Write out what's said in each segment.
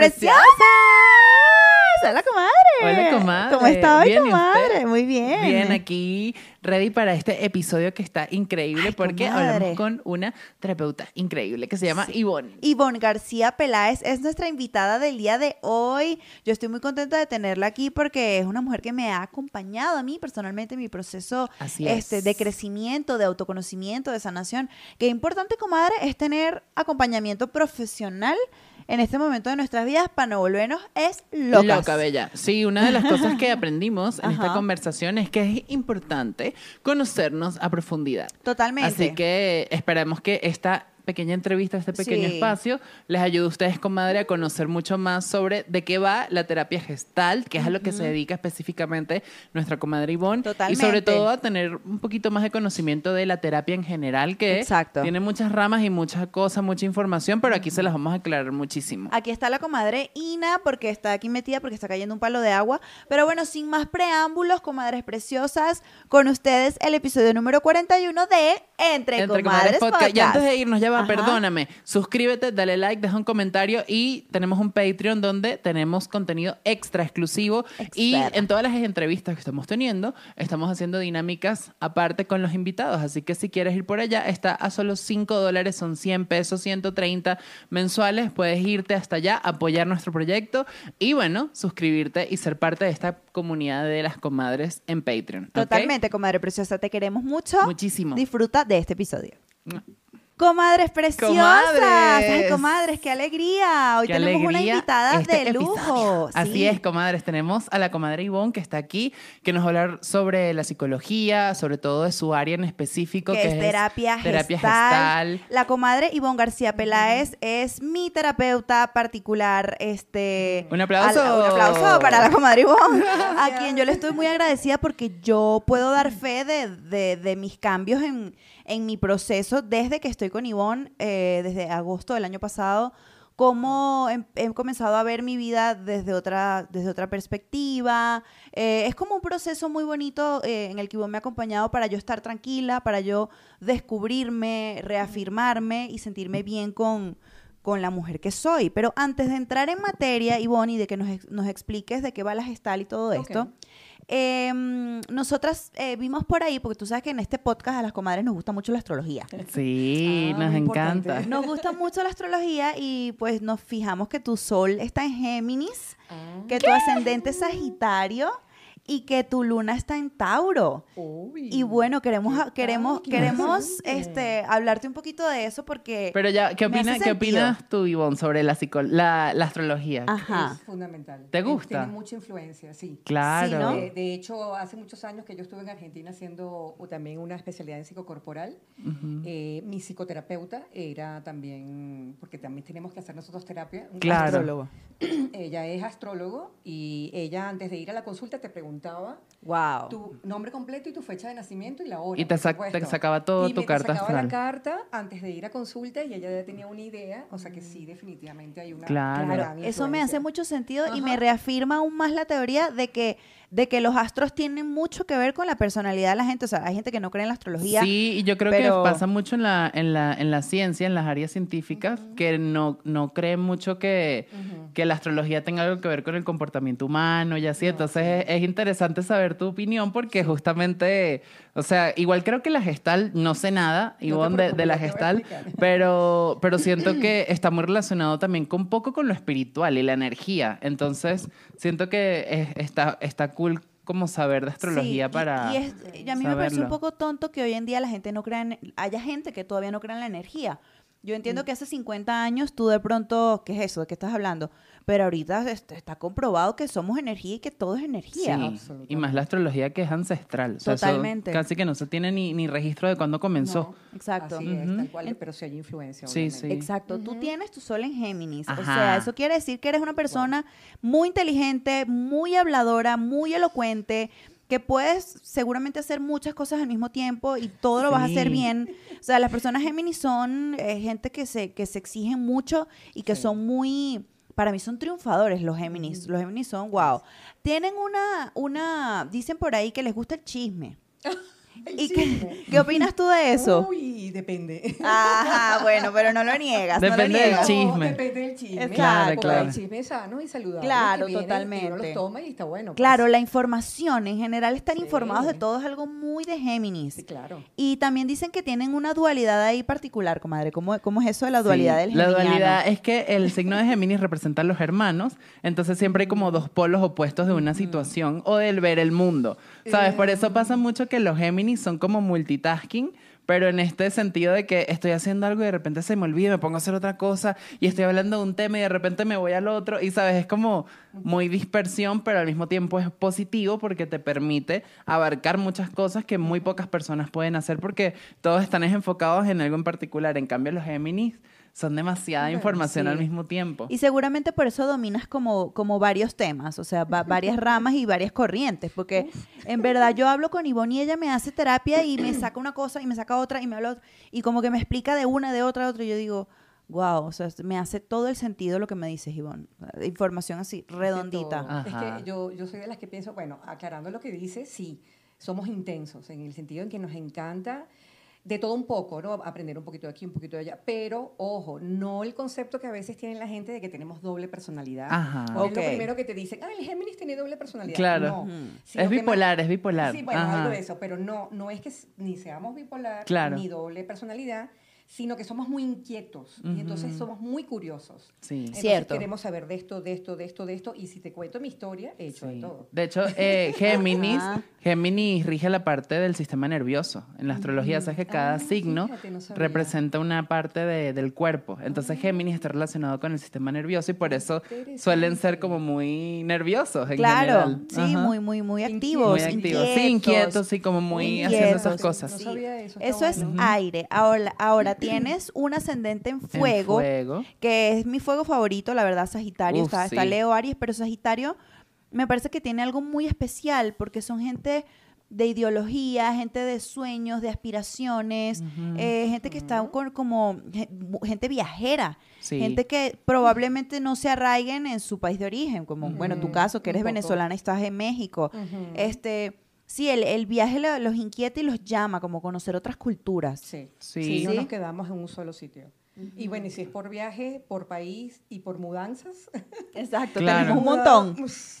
Preciosa. Hola, comadre. Hola, comadre. ¿Cómo está hoy, Bien, ¿y comadre? Muy bien. Bien, aquí ready para este episodio que está increíble Ay, porque comadre. hablamos con una terapeuta increíble que se llama Ivonne. Ivonne García Peláez es nuestra invitada del día de hoy. Yo estoy muy contenta de tenerla aquí porque es una mujer que me ha acompañado a mí personalmente en mi proceso Así este, es. de crecimiento, de autoconocimiento, de sanación. Qué importante, comadre, es tener acompañamiento profesional en este momento de nuestras vidas para no volvernos es locas. Loca, bella. Sí, una de las cosas que aprendimos en esta conversación es que es importante conocernos a profundidad. Totalmente. Así que esperemos que esta pequeña entrevista, este pequeño Sí. espacio, les ayude a ustedes, comadre, a conocer mucho más sobre de qué va la terapia gestal, que es a lo que se dedica específicamente nuestra comadre Ivonne. Y sobre Totalmente. todo a tener un poquito más de conocimiento de la terapia en general, que Exacto. tiene muchas ramas y muchas cosas, mucha información, pero aquí se las vamos a aclarar muchísimo. Aquí está la comadre Ina, porque está aquí metida, porque está cayendo un palo de agua. Pero bueno, sin más preámbulos, comadres preciosas, con ustedes el episodio número 41 de Entre, Entre Comadres, Comadres Podcast. Y Podcast. antes de irnos, ya va, Ajá. perdóname. Suscríbete, dale like, deja un comentario y tenemos un Patreon donde tenemos contenido extra exclusivo. Y en todas las entrevistas que estamos teniendo, estamos haciendo dinámicas aparte con los invitados. Así que si quieres ir por allá, está a solo 5 dólares, son 100 pesos, 130 mensuales. Puedes irte hasta allá, apoyar nuestro proyecto y bueno, suscribirte y ser parte de esta comunidad de las comadres en Patreon. Totalmente, comadre preciosa, te queremos mucho. Muchísimo. Disfruta de este episodio. Comadres preciosas. Comadres. Ay, comadres, qué alegría. Hoy Qué tenemos una invitada este de lujo. episodio. Así Sí. es, comadres. Tenemos a la comadre Ivonne que está aquí, que nos va a hablar sobre la psicología, sobre todo de su área en específico, que, que, es terapia, terapia gestal. gestal. La comadre Ivonne García Peláez es mi terapeuta particular. Este, Un aplauso. al- un aplauso para la comadre Ivonne, a quien yo le estoy muy agradecida porque yo puedo dar fe de, de- de mis cambios en, en mi proceso desde que estoy con Ivonne, eh, desde agosto del año pasado cómo he, he comenzado a ver mi vida desde otra, desde otra perspectiva. Eh, es como un proceso muy bonito eh, en el que Ivonne me ha acompañado para yo estar tranquila, para yo descubrirme, reafirmarme y sentirme bien con, con la mujer que soy. Pero antes de entrar en materia, Ivonne, y de que nos, nos expliques de qué va la gestal y todo esto, eh, nosotras eh, vimos por ahí, porque tú sabes que en este podcast a las comadres nos gusta mucho la astrología. Sí, Ah, nos encanta. Nos gusta mucho la astrología y pues nos fijamos que tu sol está en Géminis, Ah. que tu ascendente es Sagitario y que tu luna está en Tauro. Uy, Y bueno, queremos queremos queremos este hablarte un poquito de eso porque Pero ya, ¿qué, opina, ¿qué opinas tú, Ivonne, sobre la, la, la astrología? ajá. Es fundamental. ¿Te Eh, gusta? Tiene mucha influencia, sí. Claro. Sí, ¿no? Eh, de hecho, hace muchos años que yo estuve en Argentina haciendo uh, también una especialidad en psicocorporal. Ujú. Eh, mi psicoterapeuta era también, porque también tenemos que hacer nosotros terapia. un Claro. astrólogo. ella es astrólogo y ella antes de ir a la consulta te preguntaba Wow. tu nombre completo y tu fecha de nacimiento y la hora. Y te sac- te sacaba todo Y tu me- carta te sacaba astral. la carta antes de ir a consulta y ella ya tenía una idea, o sea que sí, definitivamente hay una Claro. gran Eso me hace mucho sentido y Ajá. me reafirma aún más la teoría de que de que los astros tienen mucho que ver con la personalidad de la gente. O sea, hay gente que no cree en la astrología. Sí, y yo creo pero- que pasa mucho en la, en la, en la ciencia, en las áreas científicas, que no, no creen mucho que, que la astrología tenga algo que ver con el comportamiento humano y así. Entonces es, es interesante saber tu opinión porque justamente, o sea, igual creo que la gestal, no sé nada, Ivonne, de, de preocupes, la gestal, pero, pero siento que está muy relacionado también con un poco con lo espiritual y la energía. Entonces siento que es- está, está cool como saber de astrología Sí, para Y, es- y a mí me parece un saberlo. poco tonto que hoy en día la gente no crea en... Haya gente que todavía no crea en la energía. Yo Mm. entiendo que hace 50 años tú de pronto... ¿Qué es eso? ¿De qué estás hablando? Pero ahorita este, está comprobado que somos energía y que todo es energía. Sí, Absolutamente. y más la astrología que es ancestral. O sea, eso Totalmente. casi que no se tiene ni, ni registro de cuándo comenzó. No, Exacto. Así es, Ujú. tal cual, pero sí hay influencia. Sí, obviamente. sí. Exacto, tú tienes tu sol en Géminis. O sea, eso quiere decir que eres una persona muy inteligente, muy habladora, muy elocuente, que puedes seguramente hacer muchas cosas al mismo tiempo y todo lo vas a hacer bien. O sea, las personas Géminis son eh, gente que se, que se exigen mucho y que Sí. son muy... Para mí son triunfadores los Géminis. Los Géminis son wow. Tienen una, una, dicen por ahí que les gusta el chisme. ¿Y qué, opinas tú de eso? Uy, depende. Ajá, bueno, pero no lo niegas. no lo Depende del niegas. chisme. Depende del chisme. Claro, porque claro. El chisme es sano y saludable. Claro, que viene Y totalmente. uno los toma y está bueno. pues. Claro, la información, en general estar Sí. informados de todo es algo muy de Géminis. Sí, claro. Y también dicen que tienen una dualidad ahí particular, comadre. ¿Cómo, cómo es eso de la dualidad Sí, del La geminiano? dualidad es que el signo de Géminis representa a los hermanos, entonces siempre hay como dos polos opuestos de una situación o del ver el mundo. ¿Sabes? Por eso pasa mucho que los Géminis son como multitasking, pero en este sentido de que estoy haciendo algo y de repente se me olvida, me pongo a hacer otra cosa y estoy hablando de un tema y de repente me voy al otro y sabes, es como muy dispersión, pero al mismo tiempo es positivo porque te permite abarcar muchas cosas que muy pocas personas pueden hacer porque todos están enfocados en algo en particular. En cambio, los Géminis son demasiada Bueno, información sí. al mismo tiempo. Y seguramente por eso dominas como, como varios temas, o sea, va- varias ramas y varias corrientes, porque en verdad yo hablo con Ivonne y ella me hace terapia y me saca una cosa y me saca otra y me habla otra, y como que me explica de una, de otra, de otra, y yo digo, wow, o sea, me hace todo el sentido lo que me dices, Ivonne. Información así, redondita. Es que yo, yo soy de las que pienso, bueno, aclarando lo que dice, sí, somos intensos en el sentido en que nos encanta de todo un poco, ¿no? Aprender un poquito de aquí, un poquito de allá, pero ojo, no el concepto que a veces tiene la gente de que tenemos doble personalidad. Ajá. O es Ok. lo primero que te dicen, ah, el Géminis tiene doble personalidad. Claro. No, sino Es bipolar, más- es bipolar. Sí, bueno, Ajá. algo de eso, pero no, no es que ni seamos bipolar, Claro. ni doble personalidad, sino que somos muy inquietos y entonces somos muy curiosos. Sí. Entonces Cierto. queremos saber de esto, de esto, de esto, de esto, y si te cuento mi historia, he hecho de Sí. todo. De hecho, eh, Géminis, Ajá. Géminis rige la parte del sistema nervioso. En la astrología sabes que cada Ah, signo fíjate, no representa una parte de- del cuerpo. Entonces Géminis está relacionado con el sistema nervioso y por eso suelen ser como muy nerviosos en Claro, general. sí, Ajá. muy, muy, muy Inquietos. activos. Muy activos. Sí, inquietos, sí, como muy haciendo esas Inquietos. cosas. No sabía eso, Eso es bueno. aire. Ahora, ahora tienes un ascendente en En fuego, que es mi fuego favorito, la verdad, Sagitario. Uf, está, está. Leo, Aries, pero Sagitario me parece que tiene algo muy especial porque son gente de ideología, gente de sueños, de aspiraciones, eh, gente que está con, como ge- gente viajera, Sí. gente que probablemente no se arraiguen en su país de origen, como bueno, tu caso, que eres venezolana y estás en México. Este, sí, el, el viaje lo- los inquieta y los llama, como conocer otras culturas. Sí, Sí. sí. no Sí. nos quedamos en un solo sitio. Y bueno, y si es por viaje, por país y por mudanzas. Exacto, Claro. tenemos un montón.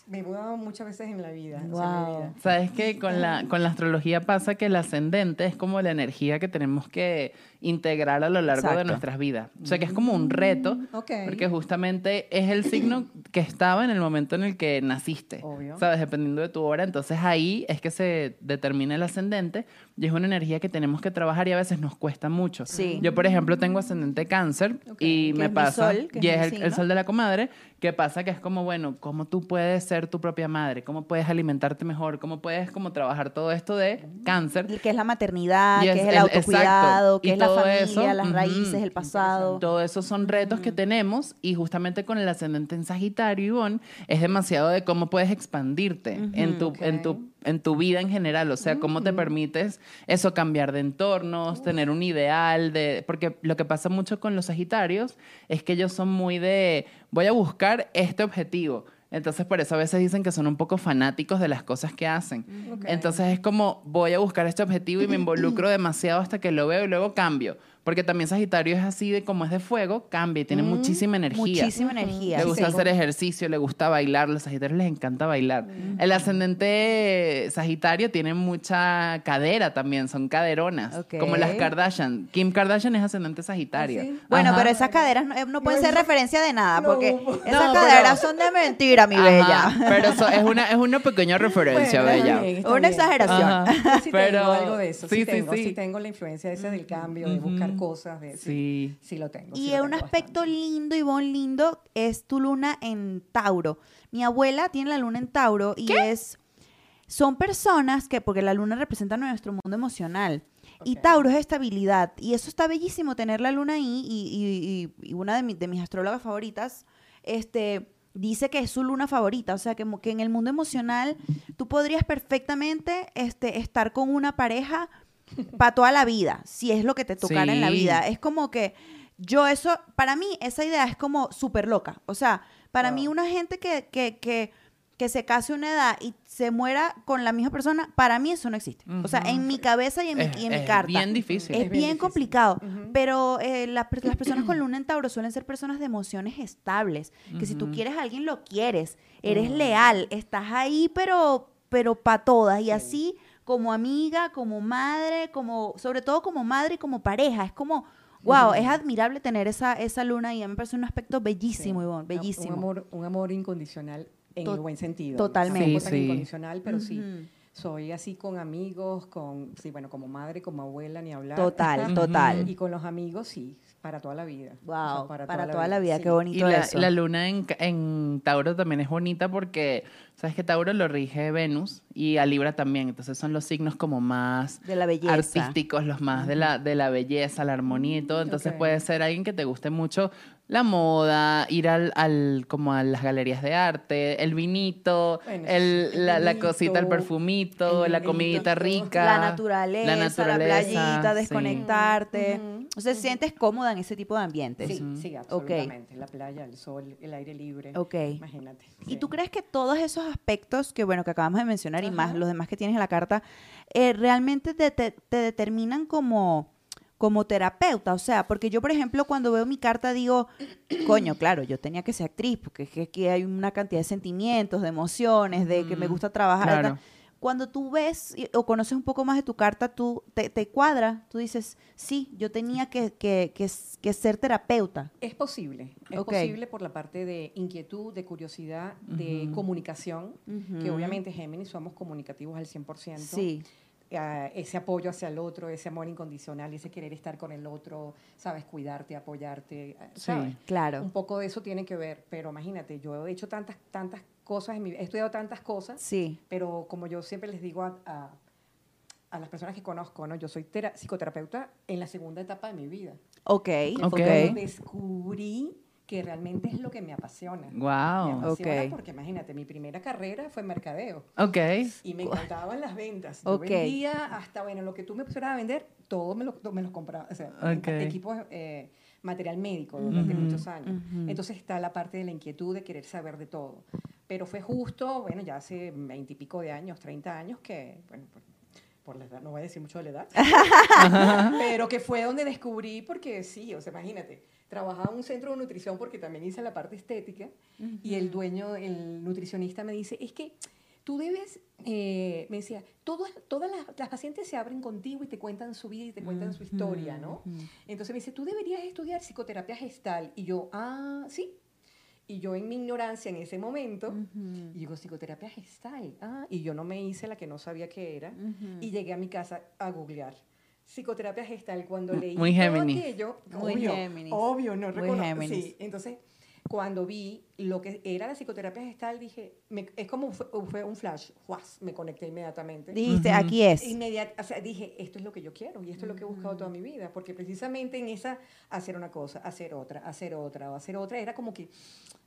Me he mudado muchas veces en la vida. o sea, en mi Wow. vida. Sabes que con la, con la astrología pasa que el ascendente es como la energía que tenemos que integrar a lo largo de Exacto. nuestras vidas. O sea que es como un reto, Ok. porque justamente es el signo que estaba en el momento en el que naciste. Obvio. ¿Sabes? Dependiendo de tu hora. Entonces ahí es que se determina el ascendente y es una energía que tenemos que trabajar y a veces nos cuesta mucho. Sí. Yo, por ejemplo, tengo ascendente cáncer y me pasa, sol, y es el, el sol de la comadre, que pasa que es como, bueno, ¿cómo tú puedes ser tu propia madre? ¿Cómo puedes alimentarte mejor? ¿Cómo puedes como trabajar todo esto de cáncer? Que es la maternidad, Y que es es el autocuidado, exacto. que Y es la familia, eso, las raíces, el pasado. Todo eso son retos que tenemos y justamente con el ascendente en Sagitario, Ivonne, es demasiado de cómo puedes expandirte en, tu, en, tu, en tu vida en general. O sea, cómo te permites eso, cambiar de entornos, tener un ideal. de Porque lo que pasa mucho con los Sagitarios es que ellos son muy de, voy a buscar este objetivo. Entonces, por eso a veces dicen que son un poco fanáticos de las cosas que hacen. Ok. Entonces es como voy a buscar este objetivo y me involucro demasiado hasta que lo veo y luego cambio. Porque también Sagitario es así de como es de fuego, cambia y tiene muchísima energía. Muchísima energía. Le gusta sí. hacer ejercicio, le gusta bailar. Los Sagitarios les encanta bailar. El ascendente Sagitario tiene mucha cadera también, son caderonas. Ok. Como las Kardashian. Kim Kardashian es ascendente Sagitario. ¿Ah, sí? Bueno, pero esas caderas no, eh, no pueden No, ser referencia de nada, porque no, esas pero- caderas son de mentira, mi Ajá, bella. Pero eso es una, es una pequeña referencia, Bueno, bella. bien, Una bien. exageración. Yo sí Pero- tengo algo de eso. Sí, sí, sí, tengo, sí. sí tengo la influencia esa del cambio, de buscar cosas. De, sí, Sí. sí lo tengo. Y sí lo un tengo aspecto bastante. lindo, Ivonne, lindo, es tu luna en Tauro. Mi abuela tiene la luna en Tauro y es... Son personas que, porque la luna representa nuestro mundo emocional. Y. Tauro es estabilidad. Y eso está bellísimo, tener la luna ahí. Y, y- y- y una de, mi- de mis astrólogas favoritas este, dice que es su luna favorita. O sea, que, que en el mundo emocional tú podrías perfectamente este, estar con una pareja para toda la vida, si es lo que te tocara en la vida. Es como que yo eso, para mí esa idea es como súper loca. O sea, para Wow. mí una gente que, que, que, que se case a una edad y se muera con la misma persona, para mí eso no existe. O sea, en mi cabeza y en mi, Es- y en mi es carta. bien difícil. Es Es bien bien difícil. complicado, pero eh, la per- las personas con luna en Tauro suelen ser personas de emociones estables, que si tú quieres a alguien lo quieres, eres leal, estás ahí, pero pero para todas y así como amiga, como madre, como sobre todo como madre y como pareja, es como wow, es admirable tener esa esa luna y a mí me parece un aspecto bellísimo, Sí. Ivonne, bellísimo. Un amor, un amor incondicional en To- el buen sentido. totalmente. Sí. incondicional, pero sí. Soy así con amigos, con, sí, bueno, como madre, como abuela, ni hablar. Total, total. Y con los amigos, sí, para toda la vida. O sea, Wow, para, toda la vida, sí. qué bonito Y la, eso. la luna en, en Tauro también es bonita porque, sabes que Tauro lo rige Venus y a Libra también. Entonces son los signos como más de la belleza. artísticos, los más de, la, de la belleza, la armonía y todo. Entonces ok. puede ser alguien que te guste mucho la moda, ir al, al como a las galerías de arte, el vinito, Bueno, el, el la, la cosita, el perfumito, el la vinito, comidita rica. la naturaleza, la, naturaleza, playita, desconectarte. O sea, sientes cómoda en ese tipo de ambientes. Sí, sí, absolutamente. La playa, el sol, el aire libre. Ok. Imagínate. ¿Y sí. tú crees que todos esos aspectos que, bueno, que acabamos de mencionar y más los demás que tienes en la carta, eh, realmente te, te- te determinan como, como terapeuta? O sea, porque yo, por ejemplo, cuando veo mi carta digo, coño, claro, yo tenía que ser actriz, porque es que aquí hay una cantidad de sentimientos, de emociones, de que me Mm, gusta trabajar. claro. Cuando tú ves o conoces un poco más de tu carta, tú te, te cuadra, tú dices, sí, yo tenía que, que- que ser terapeuta. Es posible, es posible por la parte de inquietud, de curiosidad, de comunicación, que obviamente Géminis somos comunicativos al 100%. Sí, Ese apoyo hacia el otro, ese amor incondicional, ese querer estar con el otro, sabes, cuidarte, apoyarte, ah, Sí. ¿sabes? claro. Un poco de eso tiene que ver, pero imagínate, yo he hecho tantas, tantas cosas, en mi, he estudiado tantas cosas, Sí. pero como yo siempre les digo a, a- a las personas que conozco, ¿no? yo soy tera- psicoterapeuta en la segunda etapa de mi vida. Ok, Ok. descubrí que realmente es lo que me apasiona. Me Wow. apasiona Ok. porque imagínate, mi primera carrera fue mercadeo Ok. y me encantaban las ventas. Yo Ok. vendía hasta, bueno, lo que tú me pusieras a vender, todo me lo, me los compraba. O sea, Ok. equipos, eh, material médico durante muchos años. Entonces está la parte de la inquietud de querer saber de todo. Pero fue justo, bueno, ya hace veintipico de años, 30 años, que, bueno, por, la edad, no voy a decir mucho de la edad, pero que fue donde descubrí, porque sí, o sea, imagínate, trabajaba en un centro de nutrición porque también hice la parte estética y el dueño, el nutricionista me dice, es que tú debes, eh, me decía, todas, todas las, las pacientes se abren contigo y te cuentan su vida y te cuentan su historia, ¿no? Entonces me dice, tú deberías estudiar psicoterapia gestal. Y yo, ah, sí. Y yo en mi ignorancia en ese momento, y digo, psicoterapia gestal. Ah, y yo no me hice la que no sabía qué era. Y llegué a mi casa a googlear. Psicoterapia gestal, cuando leí Muy todo Géminis. aquello, Muy obvio, Géminis. obvio, no Muy reconozco. Géminis. Sí, entonces, cuando vi lo que era la psicoterapia gestal, dije, me- es como fue, fue un flash, ¡juas! me conecté inmediatamente. Dijiste, aquí es. Inmediat- o sea, dije, esto es lo que yo quiero y esto es lo que he buscado toda mi vida, porque precisamente en esa hacer una cosa, hacer otra, hacer otra o hacer otra, era como que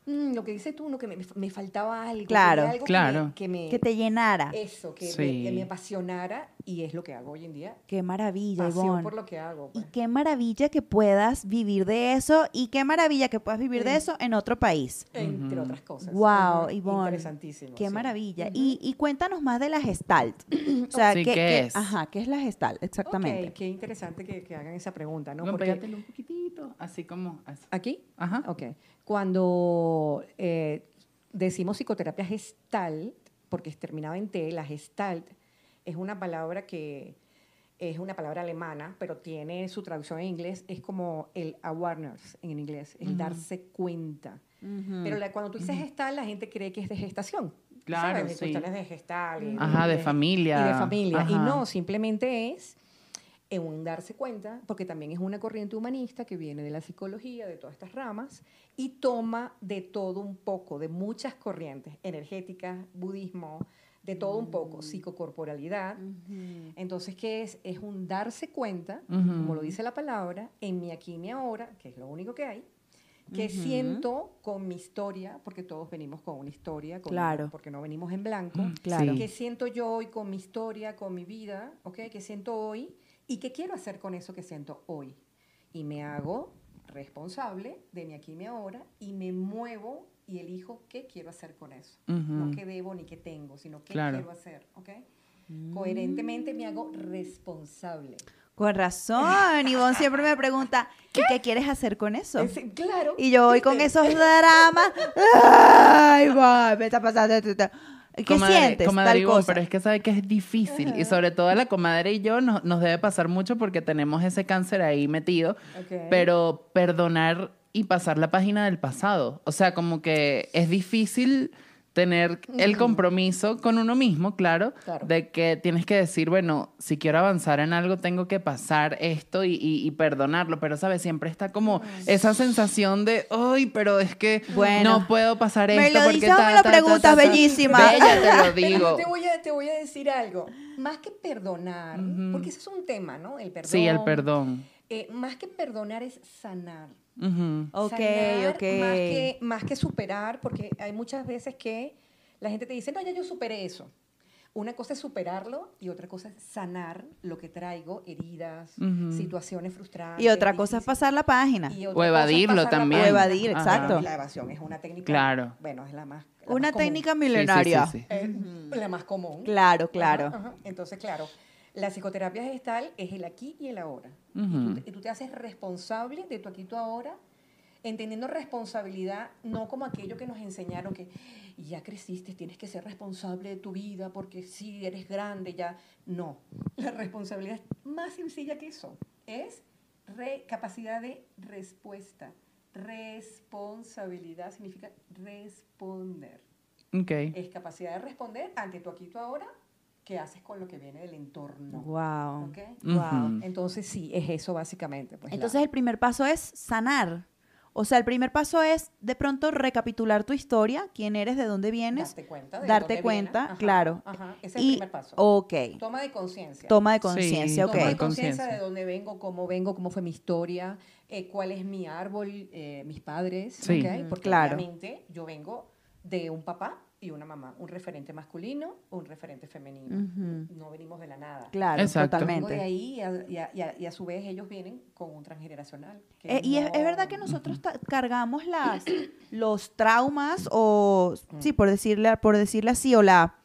mm, lo que dices tú, no, que me, me faltaba algo, Claro, quería algo claro. que me, Que que te llenara. eso, que, Sí. me, que me apasionara y es lo que hago hoy en día, Qué maravilla, pasión Ivonne. por lo que hago. Y pues. qué maravilla que puedas vivir de eso y qué maravilla que puedas vivir de Mm. eso en otro país. Entre Ujú. otras cosas. Wow, Ivonne. Interesantísimo. Qué sí. maravilla. Ujú. y, y cuéntanos más de la Gestalt. O sea, Sí, ¿qué, ¿qué qué- es? Ajá, ¿qué es la Gestalt? Exactamente. Ok, qué interesante que, que hagan esa pregunta, ¿no? Bueno, Porque- un poquitito, así como... así. ¿Aquí? Ajá. Ok. Cuando eh, decimos psicoterapia gestalt, porque es terminado en T, la gestalt es una palabra que es una palabra alemana, pero tiene su traducción en inglés, es como el awareness en inglés, el darse cuenta. Ujú. Pero la- cuando tú dices gestal, la gente cree que es de gestación. Claro, sí. cuestiones de gestal. y Ajá, de familia. Y de familia. Y no, simplemente es en un darse cuenta, porque también es una corriente humanista que viene de la psicología, de todas estas ramas, y toma de todo un poco, de muchas corrientes, energéticas, budismo, de todo un poco, psicocorporalidad. Ujú. Entonces, ¿qué es? Es un darse cuenta, como lo dice la palabra, en mi aquí y mi ahora, que es lo único que hay, que siento con mi historia, porque todos venimos con una historia, con- Claro. porque no venimos en blanco, Mm, Claro. qué siento yo hoy con mi historia, con mi vida, ¿ok? ¿Qué siento hoy y qué quiero hacer con eso que siento hoy? Y me hago responsable de mi aquí y mi ahora y me muevo y elijo qué quiero hacer con eso. Ujú. No qué debo ni qué tengo, sino qué Claro. quiero hacer, ¿ok? Coherentemente me hago responsable. Con razón, Ivonne siempre me pregunta, ¿y qué quieres hacer con eso? Es- claro. Y yo voy con esos dramas. Ay, va, me está pasando esto, esto. ¿Qué Comadre- sientes? comadre Tal cosa. pero es que sabe que es difícil y sobre todo a la comadre y yo nos, nos debe pasar mucho porque tenemos ese cáncer ahí metido, pero perdonar y pasar la página del pasado, o sea, como que es difícil tener el compromiso con uno mismo, claro, Claro. de que tienes que decir, bueno, si quiero avanzar en algo, tengo que pasar esto y, y- y perdonarlo, pero, ¿sabes? Siempre está como esa sensación de, ay, pero es que Bueno. no puedo pasar ¿Me esto lo porque dices o ta, me lo ta, ta, preguntas, ta, ta". bellísima? Bella, te lo digo. te voy, a, te voy a decir algo. Más que perdonar, porque ese es un tema, ¿no? El perdón. Sí, el perdón. Eh, más que perdonar es sanar. Ujú. Ok, Sanar, ok. Más que, más que superar, porque hay muchas veces que la gente te dice, no, ya yo superé eso. Una cosa es superarlo y otra cosa es sanar lo que traigo, heridas, situaciones frustrantes. Y otra cosa es pasar la página. Y O evadirlo también. O evadir, Ajá. exacto. La evasión es una técnica. Claro. Bueno, es la más. la Una más común. técnica Sí, sí, milenaria. sí. Eh, La más común. Claro, claro. Ajá, ajá. Entonces, claro, la psicoterapia gestal es el aquí y el ahora. y, tú, te- y tú te haces responsable de tu aquí y tu ahora, entendiendo responsabilidad no como aquello que nos enseñaron que ya creciste, tienes que ser responsable de tu vida porque si eres grande ya. No, la responsabilidad es más sencilla que eso. Es re- capacidad de respuesta. Responsabilidad significa responder Ok. es capacidad de responder ante tu aquí y tu ahora, qué haces con lo que viene del entorno. Wow. ¿ok? Wow. Ujú. Entonces sí, es eso básicamente. Pues, la- Entonces el primer paso es sanar. O sea, el primer paso es de pronto recapitular tu historia, quién eres, de dónde vienes, darte cuenta. de darte dónde cuenta. Ajá, claro. Ajá, ese es el y primer paso. ok, Toma de conciencia. toma de Sí, conciencia, ok. Toma de conciencia de dónde vengo, cómo vengo, cómo fue mi historia, eh, cuál es mi árbol, eh, mis padres, Sí. ¿ok? Ujú, Porque claro. obviamente yo vengo de un papá y una mamá, un referente masculino, un referente femenino. No venimos de la nada. Claro, Exacto. Vengo de totalmente. ahí y a, y a- y a- y a su vez ellos vienen con un transgeneracional. que Eh, y es, es verdad que nosotros cargamos las, los traumas o, sí, por decirle, por decirle así, o la,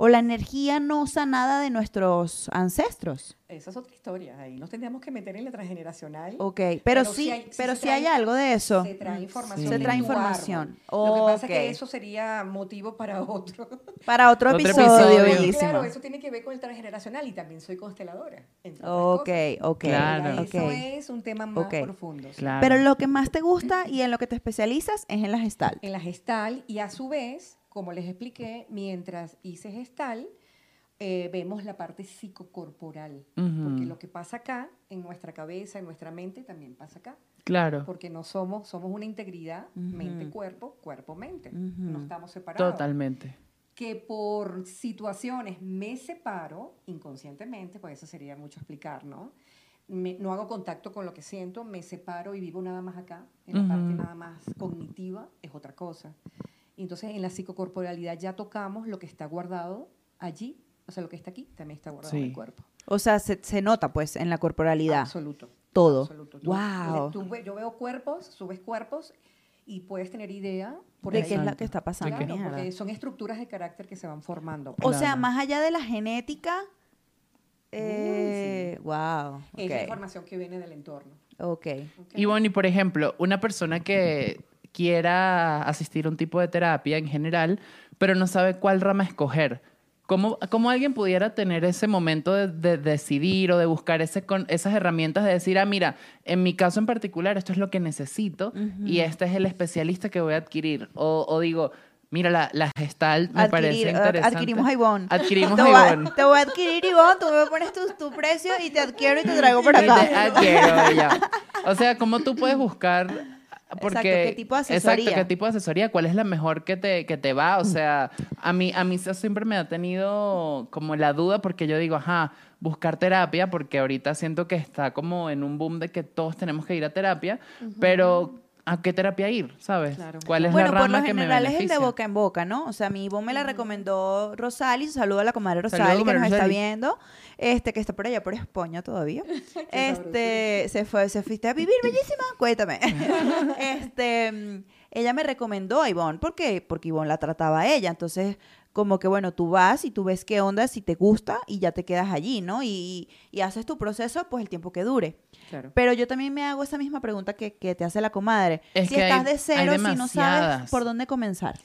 o la energía no sanada de nuestros ancestros. Esa es otra historia. Ahí nos tendríamos que meter en la transgeneracional. Ok, pero, sí, hay- pero sí hay algo de eso. Se trae información. Sí. Se trae información. Lo que pasa es que eso sería motivo para otro. Para otro, Otro episodio, episodio. bellísimo. Claro, eso tiene que ver con el transgeneracional y también soy consteladora. Ok, ok. Claro. Eso es un tema más profundo. Claro. Pero lo que más te gusta y en lo que te especializas es en la gestal. En la gestal y a su vez, como les expliqué, mientras hice gestal, eh, vemos la parte psicocorporal. Ujú. Porque lo que pasa acá, en nuestra cabeza, en nuestra mente, también pasa acá. Claro. Porque no somos, somos una integridad, Ujú. mente-cuerpo, cuerpo-mente. Ujú. No estamos separados. Totalmente. Que por situaciones me separo inconscientemente, pues eso sería mucho explicar, ¿no? Me- no hago contacto con lo que siento, me separo y vivo nada más acá, en la parte nada más cognitiva, es otra cosa. Y entonces en la psicocorporalidad ya tocamos lo que está guardado allí, o sea, lo que está aquí también está guardado en Sí. el cuerpo. O sea, se, se nota pues en la corporalidad. Absoluto. Todo. Absoluto. Tú- Wow. tú yo veo cuerpos, subes cuerpos y puedes tener idea por de qué es la Exacto. que está pasando. Claro, porque son estructuras de carácter que se van formando. O sea, más allá de la genética. Eh, Wow. Es la ok, información que viene del entorno. ok. ¿ok? Y bueno, y por ejemplo, una persona que quiera asistir a un tipo de terapia en general, pero no sabe cuál rama escoger. ¿Cómo, cómo alguien pudiera tener ese momento de, de decidir o de buscar ese con, esas herramientas de decir, ah, mira, en mi caso en particular esto es lo que necesito y este es el especialista que voy a adquirir? O, o digo, mira, la, la gestalt me parece Adquirir, ad- interesante. adquirimos a Ivonne. Adquirimos te, a Ivonne. te voy a adquirir, Ivonne. Tú me pones tu, tu precio y te adquiero y te traigo por Y te acá. adquiero, ya. O sea, ¿cómo tú puedes buscar? Porque, ¿qué tipo de asesoría? Exacto, ¿qué tipo de asesoría? ¿Cuál es la mejor que te, que te va? O sea, a mí, a mí eso siempre me ha tenido como la duda porque yo digo, ajá, buscar terapia, porque ahorita siento que está como en un boom de que todos tenemos que ir a terapia, pero a qué terapia ir, ¿sabes? Claro. ¿Cuál es bueno, la por rama lo que me general es el de boca en boca, ¿no? O sea, mi Ivonne me la recomendó Rosali, saludo a la comadre Rosali Saludos, que nos está viendo, este que está por allá por España todavía. Este, se fue, se fuiste a vivir, bellísima, cuéntame. este, mm, ella me recomendó a Ivonne, ¿por qué? Porque Ivonne la trataba a ella, entonces como que bueno, tú vas y tú ves qué onda, si te gusta y ya te quedas allí, ¿no? Y, y haces tu proceso pues el tiempo que dure. Claro. Pero yo también me hago esa misma pregunta que, que te hace la comadre. Es si que hay- estás de cero, si no sabes por dónde comenzar.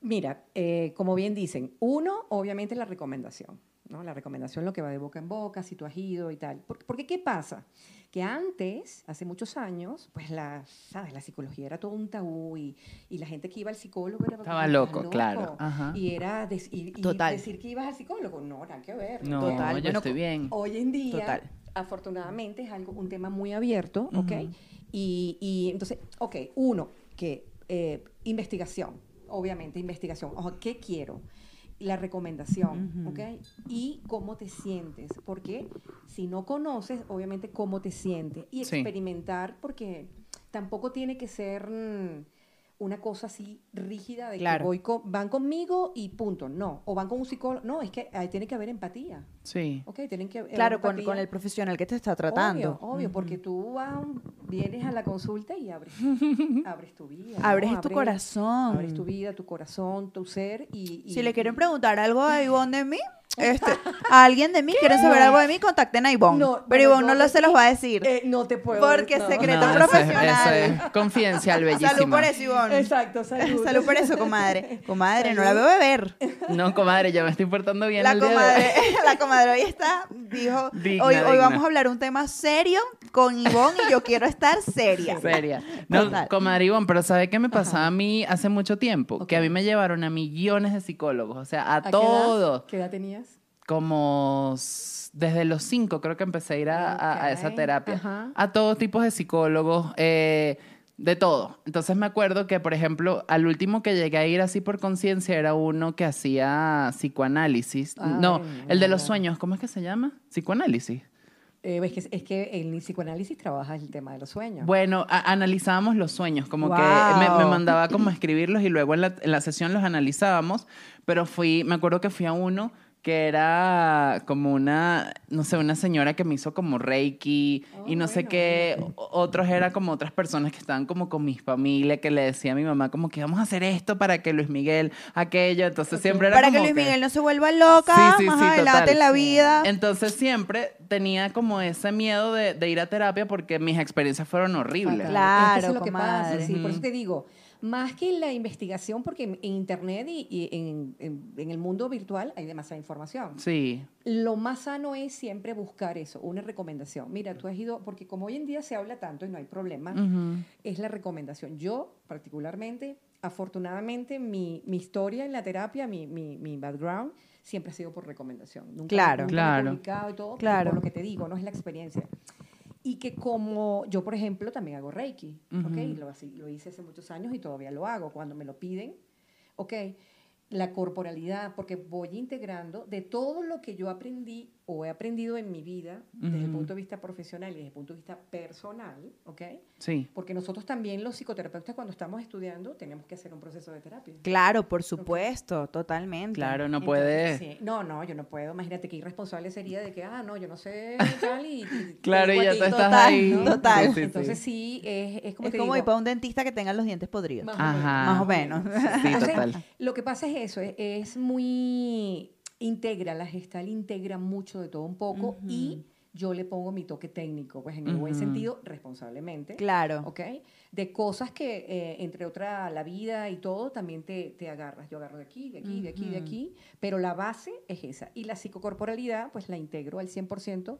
Mira, eh, como bien dicen, uno, obviamente la recomendación, ¿no? La recomendación lo que va de boca en boca, si tú has ido y tal. Por- Porque, ¿qué pasa? Que antes, hace muchos años, pues la, ¿sabes? La psicología era todo un tabú y, y la gente que iba al psicólogo era... Estaba "Estás loco, claro. Ajá. Y era des- y- y Total. decir que ibas al psicólogo, no, nada que ver. No, Total. yo Bueno, estoy bien. Hoy en día, Total. afortunadamente, es algo, un tema muy abierto, ¿ok? Ujú. y, y entonces, ok, uno, que eh, investigación, obviamente, investigación. Ojo, ¿qué quiero? La recomendación. ¿ok? Y cómo te sientes, porque si no conoces, obviamente, cómo te sientes. Y Sí. experimentar, porque tampoco tiene que ser mm, una cosa así rígida de Claro. que voy con- van conmigo y punto. No. O van con un psicólogo. No, es que ahí tiene que haber empatía. Sí. Ok, tienen que Claro, con, el profesional que te está tratando. Obvio, obvio, porque tú vas vienes a la consulta y abres, abres tu vida. ¿no? Abres tu corazón. Abres tu vida, tu corazón, tu ser y... y- Si le quieren preguntar algo a Ivonne de mí, este, a alguien de mí, quieren saber algo de mí, contacten a Ivonne. No, Pero Ivonne no lo se los va a decir. eh, no te puedo Porque no. secreto eso profesional. Eso es confidencial, bellísima. Salud por eso, Ivonne. Exacto, salud. Salud por eso, comadre. Comadre, no la veo beber. No, comadre, ya me estoy portando bien La el día de hoy. comadre, la comadre hoy está, dijo, Digna, hoy, hoy vamos a hablar un tema serio con Ivonne y yo quiero estar seria. Seria. No, Total. comadre Ivonne, pero ¿sabe qué me pasaba a mí hace mucho tiempo? Que a mí me llevaron a millones de psicólogos, o sea, a, ¿A qué edad? todos. ¿Qué edad tenías? Como desde los cinco creo que empecé a ir a, a- a esa terapia. ajá. A todos tipos de psicólogos, eh, de todo. Entonces me acuerdo que, por ejemplo, al último que llegué a ir así por conciencia era uno que hacía psicoanálisis. Ay, no, el de los sueños, ¿cómo es que se llama? Psicoanálisis. Eh, es, que, es que el psicoanálisis trabaja el tema de los sueños. Bueno, a- analizábamos los sueños, como que me, me mandaba como a escribirlos y luego en la, en la sesión los analizábamos, pero fui, me acuerdo que fui a uno que era como una, no sé, una señora que me hizo como Reiki y no Oh, sé bueno, qué, otros eran como otras personas que estaban como con mi familia, que le decía a mi mamá como que vamos a hacer esto para que Luis Miguel, aquello, entonces siempre era Para que Luis Miguel no se vuelva loca Sí, sí, más sí, adelante total. en la vida. Entonces siempre tenía como ese miedo de, de ir a terapia porque mis experiencias fueron horribles. Fatal. Claro, Es que eso es lo que pasa, sí, por eso te digo, más que la investigación, porque en en internet y, y en, en- en el mundo virtual hay demasiada información. Sí. Lo más sano es siempre buscar eso, una recomendación. Mira, tú has ido, porque como hoy en día se habla tanto y no hay problema, Ujú. es la recomendación. Yo, particularmente, afortunadamente, mi, mi historia en la terapia, mi, mi, mi background, siempre ha sido por recomendación. Nunca, Claro. nunca Claro. Me he publicado y todo, Claro. por lo que te digo, no es la experiencia. Y que como yo, por ejemplo, también hago Reiki, ¿ok? Ujú. Lo, así- lo hice hace muchos años y todavía lo hago cuando me lo piden, ¿ok? La corporalidad, porque voy integrando de todo lo que yo aprendí o he aprendido en mi vida, desde el Ujú. punto de vista profesional y desde el punto de vista personal, ¿ok? Sí. Porque nosotros también los psicoterapeutas cuando estamos estudiando tenemos que hacer un proceso de terapia. Claro, por supuesto, totalmente. Claro, no Entonces, puede. sí. No, no, yo no puedo. Imagínate qué irresponsable sería de que, ah, no, yo no sé tal y... y- Claro, y ya tú estás total, ahí. ¿no? total. Sí. Entonces sí, es, es como es te como digo, ir para un dentista que tenga los dientes podridos. más Ajá. Más o menos. Sí, Entonces, total. Lo que pasa es eso, es, es muy integra, la gestal integra mucho de todo un poco y yo le pongo mi toque técnico, pues en el buen sentido, responsablemente. Claro. ¿ok? De cosas que, eh, entre otra, la vida y todo, también te, te agarras. Yo agarro de aquí, de aquí, de aquí, de aquí, pero la base es esa. Y la psicocorporalidad, pues la integro al 100%,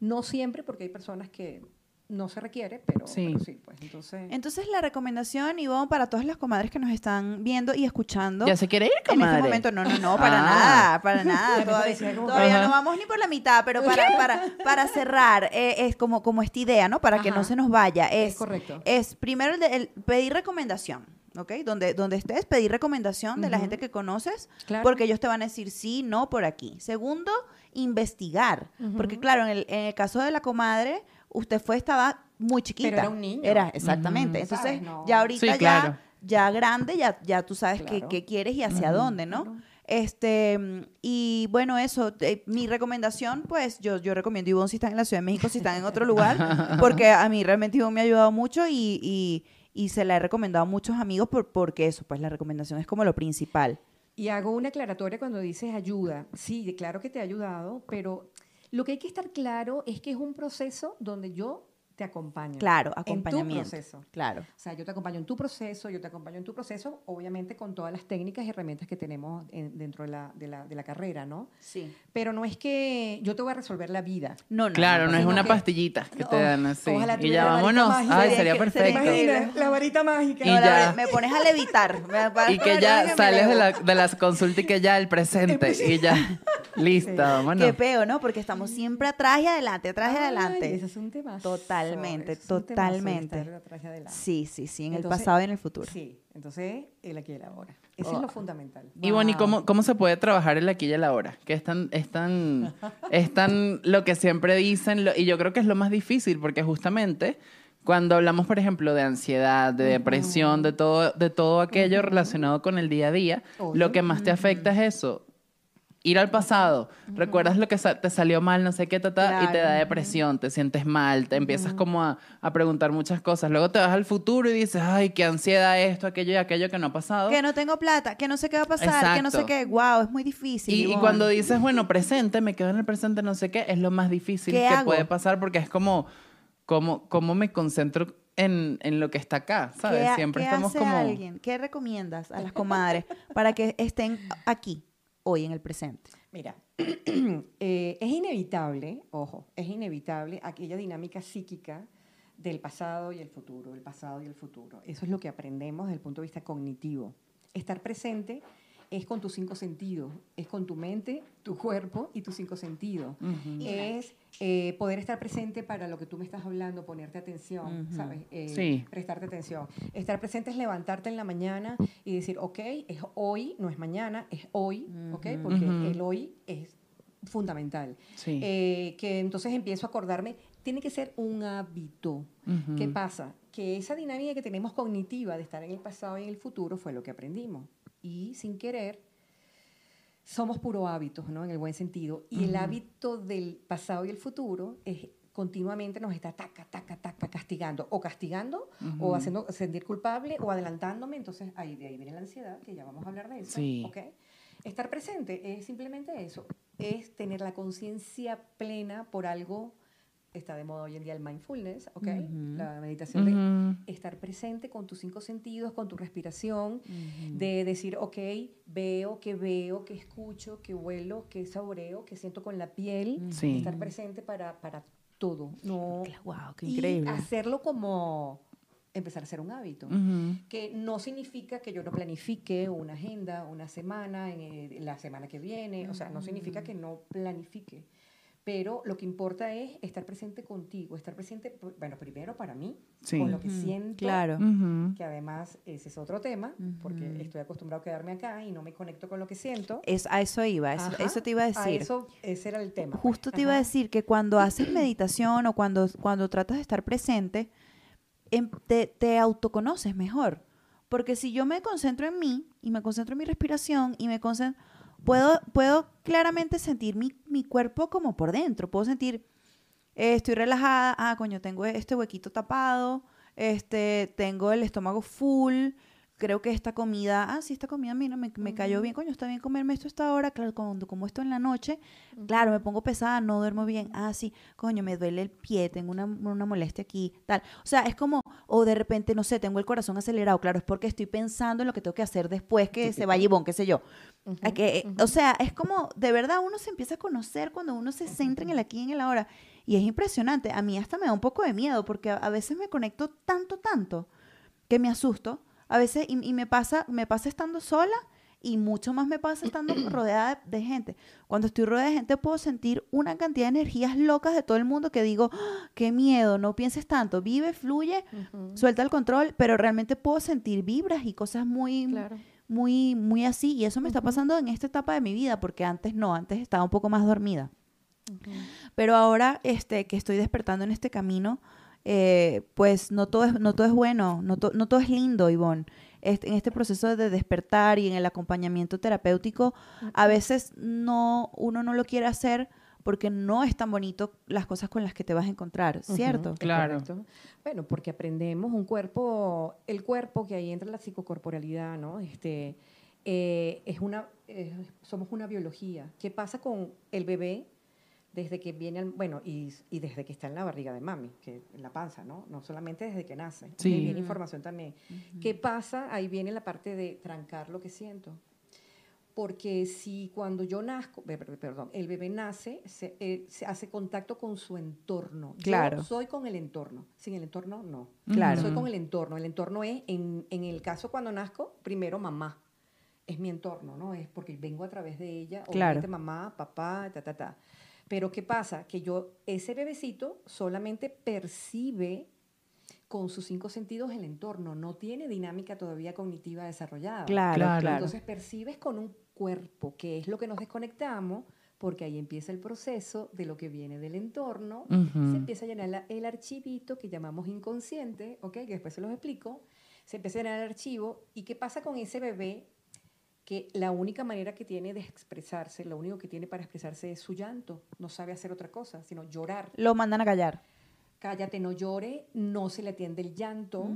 no siempre, porque hay personas que no se requiere, pero Sí. pero sí pues entonces... Entonces la recomendación, Ivonne, para todas las comadres que nos están viendo y escuchando. ¿Ya se quiere ir, En comadre? este momento, no, no, no, para Ah. nada, para nada. Todavía, no vamos ni por la mitad, pero para, para, para cerrar, eh, es como, como esta idea, ¿no? Para que no se nos vaya. Es, Es correcto. Es primero el de- el pedir recomendación, ¿ok? Donde, donde estés, pedir recomendación de la gente que conoces, Claro. porque ellos te van a decir sí, no, por aquí. Segundo, investigar. Porque claro, en el, en el caso de la comadre, usted fue, estaba muy chiquita. era un niño. Era, exactamente. Entonces, ya ahorita Sí, claro. ya, ya grande, ya, ya tú sabes qué, Claro. qué quieres y hacia dónde, ¿no? Este, y bueno, eso, eh, mi recomendación, pues, yo, yo recomiendo Ivonne si están en la Ciudad de México, si están en otro lugar, porque a mí realmente Ivonne me ha ayudado mucho y, y, y se la he recomendado a muchos amigos por, porque eso, pues la recomendación es como lo principal. Y hago una aclaratoria cuando dices ayuda. Sí, claro que te ha ayudado, pero lo que hay que estar claro es que es un proceso donde yo te acompaño. Claro, En tu acompañamiento. proceso. Claro. O sea, yo te acompaño en tu proceso, yo te acompaño en tu proceso, obviamente con todas las técnicas y herramientas que tenemos en- dentro de la, de, la, de la carrera, ¿no? Sí. Pero no es que yo te voy a resolver la vida. No, no. Claro, no es una que- pastillita que te dan así. ojalá Y ya vámonos. mágica. Ay, Sería que- perfecto. Imagina, la varita mágica. Y No, la ya. verdad, me pones a levitar. me Y que ya sales de la, de las consultas y que ya el presente. Y ya, listo, vámonos. Qué peo, ¿no? Porque estamos siempre atrás y adelante, atrás y Ay, adelante. ese es un temazo, Totalmente, ese es un temazo de totalmente. estar atrás y adelante. Sí, sí, sí, en el pasado y en el futuro. Sí, entonces el aquí y el ahora. Eso Oh. es lo fundamental. Y bueno, ¿y cómo, cómo se puede trabajar el aquí y el ahora? Que es tan, es tan, es tan lo que siempre dicen, lo- y yo creo que es lo más difícil, porque justamente cuando hablamos, por ejemplo, de ansiedad, de depresión, de todo, de todo aquello relacionado con el día a día, lo que más te afecta es eso. Ir al pasado, recuerdas lo que sa- te salió mal, no sé qué, ta, ta, y te da depresión, te sientes mal, te empiezas como a, a preguntar muchas cosas. Luego te vas al futuro y dices, ay, qué ansiedad esto, aquello y aquello que no ha pasado. Que no tengo plata, que no sé qué va a pasar, que no sé qué. Wow, es muy difícil. Y, cuando dices, bueno, presente, me quedo en el presente, no sé qué, es lo más difícil ¿Qué que hago? puede pasar porque es como, como, como me concentro en, en lo que está acá, ¿sabes? ¿Qué, Siempre qué estamos hace como... alguien? ¿Qué recomiendas a las comadres para que estén aquí, hoy, en el presente? Mira, eh, es inevitable, ojo, es inevitable aquella dinámica psíquica del pasado y el futuro, el pasado y el futuro. Eso es lo que aprendemos desde el punto de vista cognitivo. Estar presente es con tus cinco sentidos, es con tu mente, tu cuerpo y tus cinco sentidos. Es eh, poder estar presente para lo que tú me estás hablando, ponerte atención. ¿sabes? Eh, Sí. Prestarte atención. Estar presente es levantarte en la mañana y decir, ok, es hoy, no es mañana, es hoy, ¿ok? Ujú. Porque el hoy es fundamental. Sí. Eh, que entonces empiezo a acordarme, tiene que ser un hábito. ¿Qué pasa? Que esa dinámica que tenemos cognitiva de estar en el pasado y en el futuro fue lo que aprendimos. Y sin querer, somos puro hábitos, ¿no? En el buen sentido. Y el Ujú. hábito del pasado y el futuro es continuamente nos está taca, taca, taca, castigando. O castigando, o Ujú. haciendo sentir culpable, o adelantándome. Entonces, ahí, de ahí viene la ansiedad, que ya vamos a hablar de eso. Sí. ¿ok? Estar presente es simplemente eso, es tener la conciencia plena por algo, está de moda hoy en día el mindfulness, ¿ok? La meditación de estar presente con tus cinco sentidos, con tu respiración, de decir, ok, veo, que veo, que escucho, que huelo, que saboreo, que siento con la piel, Sí. estar presente para, para todo, no Wow, qué y increíble. hacerlo como empezar a ser un hábito que no significa que yo no planifique una agenda, una semana, en, eh, la semana que viene, o sea, no significa que no planifique, pero lo que importa es estar presente contigo, estar presente, bueno, primero para mí, Sí. con lo que Ujú, siento, Claro. Ujú. que además ese es otro tema, porque Ujú. estoy acostumbrado a quedarme acá y no me conecto con lo que siento. Es, a eso iba, eso, Ajá, eso te iba a decir. eso, ese era el tema. pues. Justo te iba a Ajá. decir que cuando haces meditación o cuando, cuando tratas de estar presente, em- te, te autoconoces mejor. Porque si yo me concentro en mí y me concentro en mi respiración y me concentro, puedo, puedo claramente sentir mi, mi cuerpo como por dentro. Puedo sentir, eh, estoy relajada, ah, coño, tengo este huequito tapado, este, tengo el estómago full, creo que esta comida, ah, sí, esta comida mira, me, me cayó bien, coño, está bien comerme esto a esta hora, claro, cuando como esto en la noche, claro, me pongo pesada, no duermo bien, ah, sí, coño, me duele el pie, tengo una, una molestia aquí, tal. O sea, es como, o de repente, no sé, tengo el corazón acelerado, claro, es porque estoy pensando en lo que tengo que hacer después que se vaya Ivonne, qué sé yo. Ujú, A que, ujú. O sea, es como, de verdad, uno se empieza a conocer cuando uno se centra en el aquí y en el ahora. Y es impresionante. A mí hasta me da un poco de miedo porque a, a veces me conecto tanto, tanto que me asusto. A veces, y, y me, pasa, me pasa estando sola y mucho más me pasa estando rodeada de, de gente. Cuando estoy rodeada de gente puedo sentir una cantidad de energías locas de todo el mundo que digo, "Ah, qué miedo, no pienses tanto, vive, fluye, suelta el control, pero realmente puedo sentir vibras y cosas muy, Claro. muy, muy así. Y eso me está pasando en esta etapa de mi vida, porque antes no, antes estaba un poco más dormida. Pero ahora este, que estoy despertando en este camino, eh, pues no todo, es, no todo es bueno, no, to- no todo es lindo, Ivonne. Este- en este proceso de despertar y en el acompañamiento terapéutico, a veces no, uno no lo quiere hacer porque no es tan bonito las cosas con las que te vas a encontrar, ¿cierto? Claro. correcto. Bueno, porque aprendemos un cuerpo, el cuerpo que ahí entra la psicocorporalidad, ¿no? Este, eh, es una, eh, somos una biología. ¿Qué pasa con el bebé desde que viene, al- bueno, y, y desde que está en la barriga de mami, que en la panza, ¿no? No solamente desde que nace. Sí. Viene información también. ¿Qué pasa? Ahí viene la parte de trancar lo que siento. Porque si cuando yo nazco, pe- pe- perdón, el bebé nace, se, eh, se hace contacto con su entorno. Claro. Yo soy con el entorno. Sin el entorno, no. Claro. Soy con el entorno. El entorno es, en, en el caso cuando nazco, primero mamá. Es mi entorno, ¿no? Es porque vengo a través de ella, Claro. obviamente mamá, papá, ta, ta, ta. Pero ¿qué pasa? Que yo, ese bebecito solamente percibe con sus cinco sentidos el entorno, no tiene dinámica todavía cognitiva desarrollada. Claro, Claro. claro. Entonces percibes con un cuerpo, que es lo que nos desconectamos, porque ahí empieza el proceso de lo que viene del entorno. Se empieza a llenar la- el archivito que llamamos inconsciente, ¿ok? Que después se los explico. Se empieza a llenar el archivo. ¿Y qué pasa con ese bebé? Que la única manera que tiene de expresarse, lo único que tiene para expresarse es su llanto. No sabe hacer otra cosa, sino llorar. Lo mandan a callar. Cállate, no llore, no se le atiende el llanto.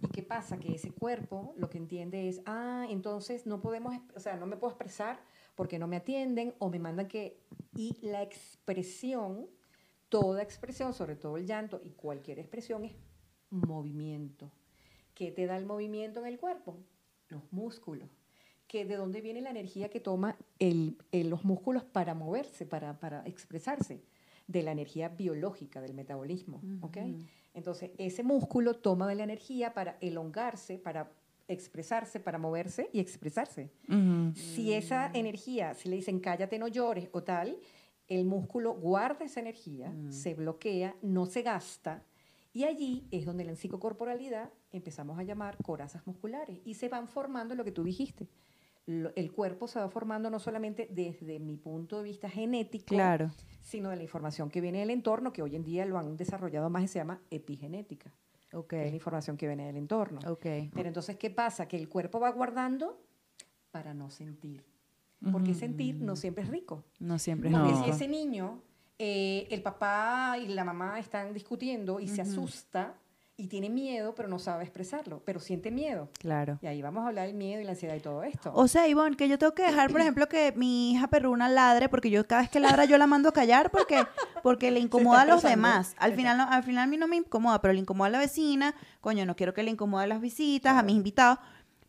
¿Y qué pasa? Que ese cuerpo lo que entiende es, ah, entonces no podemos, o sea, no me puedo expresar porque no me atienden o me mandan que... Y la expresión, toda expresión, sobre todo el llanto y cualquier expresión es movimiento. ¿Qué te da el movimiento en el cuerpo? Los músculos. Que ¿De dónde viene la energía que toma el- el- los músculos para moverse, para, para expresarse? De la energía biológica, del metabolismo. ¿ok? Entonces, ese músculo toma de la energía para elongarse, para expresarse, para moverse y expresarse. Si esa energía, si le dicen cállate, no llores o tal, el músculo guarda esa energía, se bloquea, no se gasta, y allí es donde en psicocorporalidad empezamos a llamar corazas musculares y se van formando lo que tú dijiste. El cuerpo se va formando no solamente desde mi punto de vista genético, Claro. sino de la información que viene del entorno, que hoy en día lo han desarrollado más y se llama epigenética, que es la información que viene del entorno. Pero entonces, ¿qué pasa? Que el cuerpo va guardando para no sentir. Porque sentir no siempre es rico. No siempre es No. Porque rico. si ese niño, eh, el papá y la mamá están discutiendo y se asusta y tiene miedo, pero no sabe expresarlo, pero siente miedo. Claro. Y ahí vamos a hablar del miedo y la ansiedad y todo esto. O sea, Ivonne, que yo tengo que dejar, por ejemplo, que mi hija perruna ladre, porque yo cada vez que ladra yo la mando a callar porque, porque le incomoda a los demás. Al final, no- al final a mí no me incomoda, pero le incomoda a la vecina. Coño, no quiero que le incomode a las visitas, a mis invitados.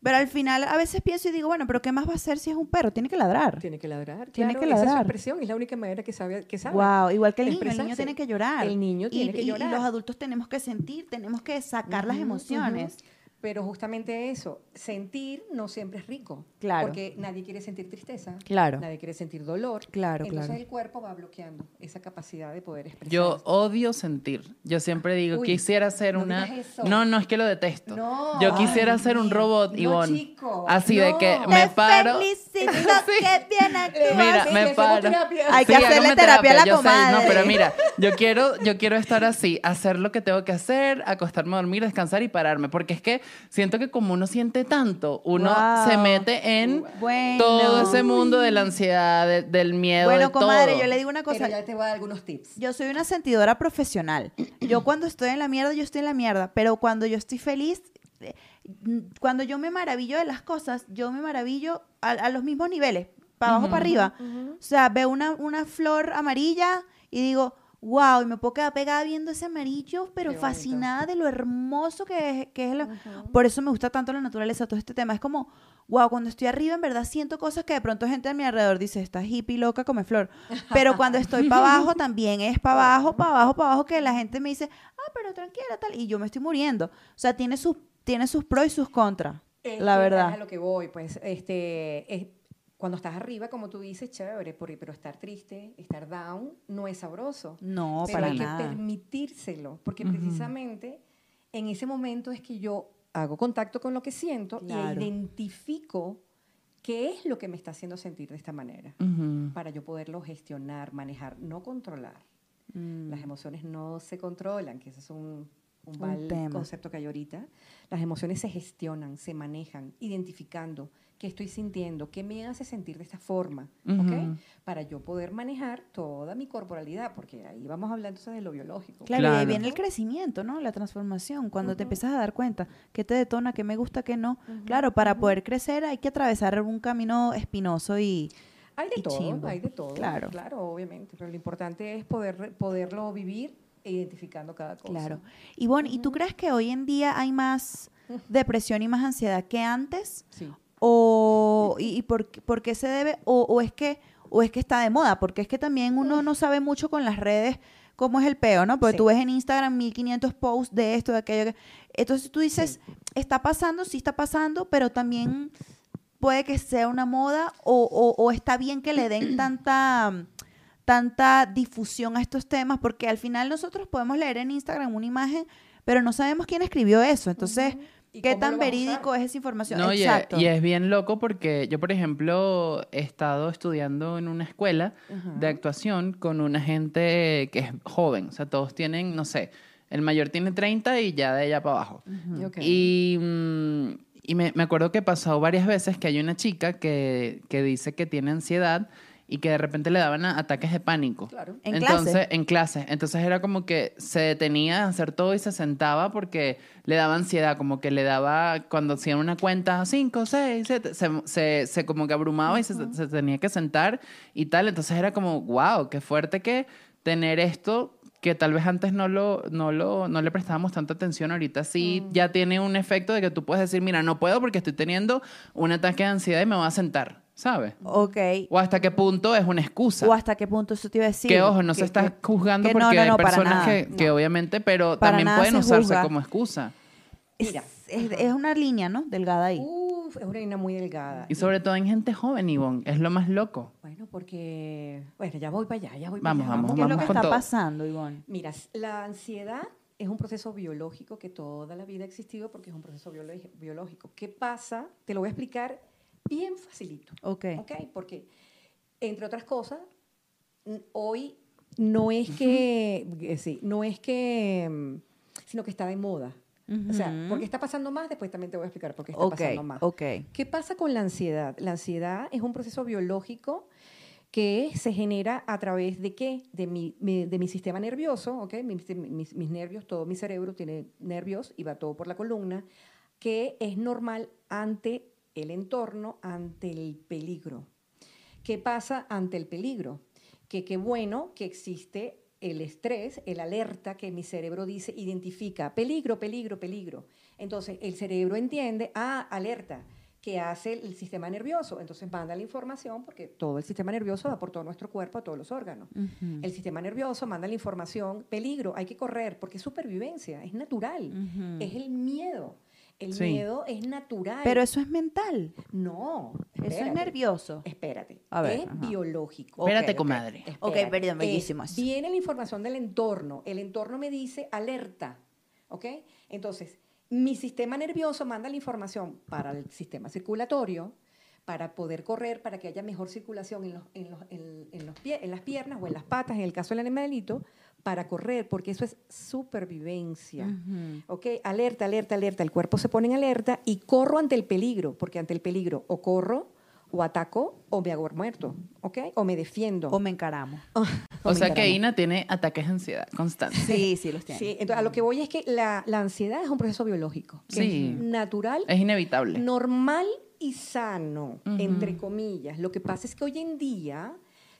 Pero al final a veces pienso y digo, bueno, pero ¿qué más va a hacer si es un perro? Tiene que ladrar. Tiene que ladrar. Tiene claro, que Esa es su ladrar. expresión, es la única manera que sabe. Que sabe. Wow, igual que el niño, el niño tiene que llorar. El niño tiene y, que y- y llorar. los adultos tenemos que sentir, tenemos que sacar las emociones. Pero justamente eso, sentir no siempre es rico. Claro. Porque nadie quiere sentir tristeza. Claro. Nadie quiere sentir dolor. Claro, Entonces claro. el cuerpo va bloqueando esa capacidad de poder expresar. Yo odio sentir. Yo siempre digo, Uy, quisiera ser no una... No, no, es que lo detesto. No. Yo quisiera Ay, ser un robot, No, Ivonne. chico, Así de que Te me paro... felicito que bien. Mira, Sí, me paro. Hay que hacerle hágame terapia a la yo sé, comadre. no, pero mira, yo quiero, yo quiero estar así, hacer lo que tengo que hacer, acostarme a dormir, descansar y pararme. Porque es que siento que como uno siente tanto, uno Wow. se mete en Bueno. todo ese mundo de la ansiedad, de- del miedo, Bueno, de comadre, todo. yo le digo una cosa. Pero ya te voy a dar algunos tips. Yo soy una sentidora profesional. Yo cuando estoy en la mierda, yo estoy en la mierda. Pero cuando yo estoy feliz, eh, mm, cuando yo me maravillo de las cosas, yo me maravillo a, a los mismos niveles, para abajo, para arriba. O sea, veo una, una flor amarilla y digo, wow, y me puedo quedar pegada viendo ese amarillo, pero fascinada de lo hermoso que es, que es la- Por eso me gusta tanto la naturaleza, todo este tema. Es como, wow, cuando estoy arriba, en verdad siento cosas que de pronto gente a mi alrededor dice, esta hippie loca come flor. Pero cuando estoy para abajo, también es para abajo, para abajo, para abajo, que la gente me dice, ah, pero tranquila, tal. Y yo me estoy muriendo. O sea, tiene sus, tiene sus pros y sus contras. Es la verdad. Es a lo que voy, pues, este, es- cuando estás arriba, como tú dices, chévere, pero estar triste, estar down, no es sabroso. No, pero para hay nada. que permitírselo, porque Ujú. precisamente en ese momento es que yo hago contacto con lo que siento Claro. y identifico qué es lo que me está haciendo sentir de esta manera, Ujú. para yo poderlo gestionar, manejar, no controlar. Mm. Las emociones no se controlan, que ese es un, un Un mal tema. concepto que hay ahorita. Las emociones se gestionan, se manejan, identificando qué estoy sintiendo, qué me hace sentir de esta forma, ¿ok? Para yo poder manejar toda mi corporalidad, porque ahí vamos entonces de lo biológico. Claro, y ahí viene el crecimiento, ¿no? La transformación, cuando te empiezas a dar cuenta qué te detona, qué me gusta, qué no. Claro, para poder crecer hay que atravesar un camino espinoso y... Hay de y todo, chimbo. hay de todo. Claro. Claro, obviamente. Pero lo importante es poder, poderlo vivir e identificando cada cosa. Claro. Ivonne, ¿y tú crees que hoy en día hay más depresión y más ansiedad que antes? Sí. ¿O y, y por, qué- por qué se debe? O, o es que, ¿O es que está de moda? Porque es que también uno no sabe mucho con las redes cómo es el peo, ¿no? Porque Sí. tú ves en Instagram 1500 posts de esto, de aquello. que- Entonces tú dices, está pasando, sí está pasando, pero también puede que sea una moda o, o- o está bien que le den tanta tanta difusión a estos temas porque al final nosotros podemos leer en Instagram una imagen pero no sabemos quién escribió eso entonces. ¿Y qué tan verídico es esa información No, y es, exacto. y es bien loco porque yo, por ejemplo, he estado estudiando en una escuela de actuación con una gente que es joven. O sea, todos tienen, no sé, el mayor tiene 30 y ya de ella para abajo. Y, mm, y me, me acuerdo que pasó varias veces que hay una chica que, que dice que tiene ansiedad y que de repente le daban ataques de pánico. Claro. ¿En Entonces, clase? en clase. Entonces era como que se detenía a hacer todo y se sentaba porque le daba ansiedad, como que le daba, cuando hacían una cuenta, cinco, seis, siete, se, se, se como que abrumaba y se, se tenía que sentar y tal. Entonces era como, wow, qué fuerte que tener esto que tal vez antes no lo, no lo, no le prestábamos tanta atención, ahorita sí ya tiene un efecto de que tú puedes decir, mira, no puedo porque estoy teniendo un ataque de ansiedad y me voy a sentar, ¿sabes? ok O hasta qué punto es una excusa. o hasta qué punto eso te iba a decir Que ojo, no se está que- juzgando que porque no, hay no, personas nada. que, que obviamente, pero Para también pueden se usarse juzga. como excusa. Mira. es, es una línea no delgada ahí Uf, es una línea muy delgada. Y sobre todo en gente joven, Ivonne, es lo más loco. Bueno, porque... Bueno, ya voy para allá, ya voy para Vamos, allá. vamos, qué es lo vamos que está todo. pasando Ivonne Mira, la ansiedad es un proceso biológico que toda la vida ha existido porque es un proceso biológico. ¿Qué pasa? Te lo voy a explicar bien facilito. ok ¿Ok? Porque, entre otras cosas, hoy no es que, eh, sí, no es que, mm, sino que está de moda. O sea, porque está pasando más, después también te voy a explicar por qué está pasando más. ok ¿Qué pasa con la ansiedad? La ansiedad es un proceso biológico que se genera a través de qué? De mi, mi- de mi sistema nervioso, ¿ok? Mi- mis, mis nervios, todo mi cerebro tiene nervios y va todo por la columna, que es normal ante el entorno, ante el peligro. ¿Qué pasa ante el peligro? Que qué bueno que existe el estrés, el alerta que mi cerebro dice, identifica peligro, peligro, peligro. Entonces el cerebro entiende, ah, alerta, que hace el sistema nervioso. Entonces manda la información, porque todo el sistema nervioso va por todo nuestro cuerpo, a todos los órganos. El sistema nervioso manda la información, peligro, hay que correr, porque es supervivencia, es natural. Es el miedo. El Sí. miedo es natural. pero eso es mental no. eso es nervioso Espérate. A ver, es ajá. biológico. Ok, Espérate, ok. comadre. Ok, Espérate. perdón, Es- bellísimo eso. viene la información del entorno. El entorno me dice alerta. ¿Ok? Entonces, mi sistema nervioso manda la información para el sistema circulatorio para poder correr, para que haya mejor circulación en, los, en, los- en- en los pie- en las piernas o en las patas, en el caso del animalito, para correr, porque eso es supervivencia. Ujú. ¿Ok? Alerta, alerta, alerta. El cuerpo se pone en alerta y corro ante el peligro, porque ante el peligro o corro, o ataco, o me hago muerto. ¿Ok? O me defiendo. o me encaramos o O me sea que encaramo. Ina tiene ataques de ansiedad constantes. sí sí los tiene Sí, entonces a lo que voy es que la, la ansiedad es un proceso biológico. que Sí. Es natural, Es inevitable. normal y sano, entre comillas. Lo que pasa es que hoy en día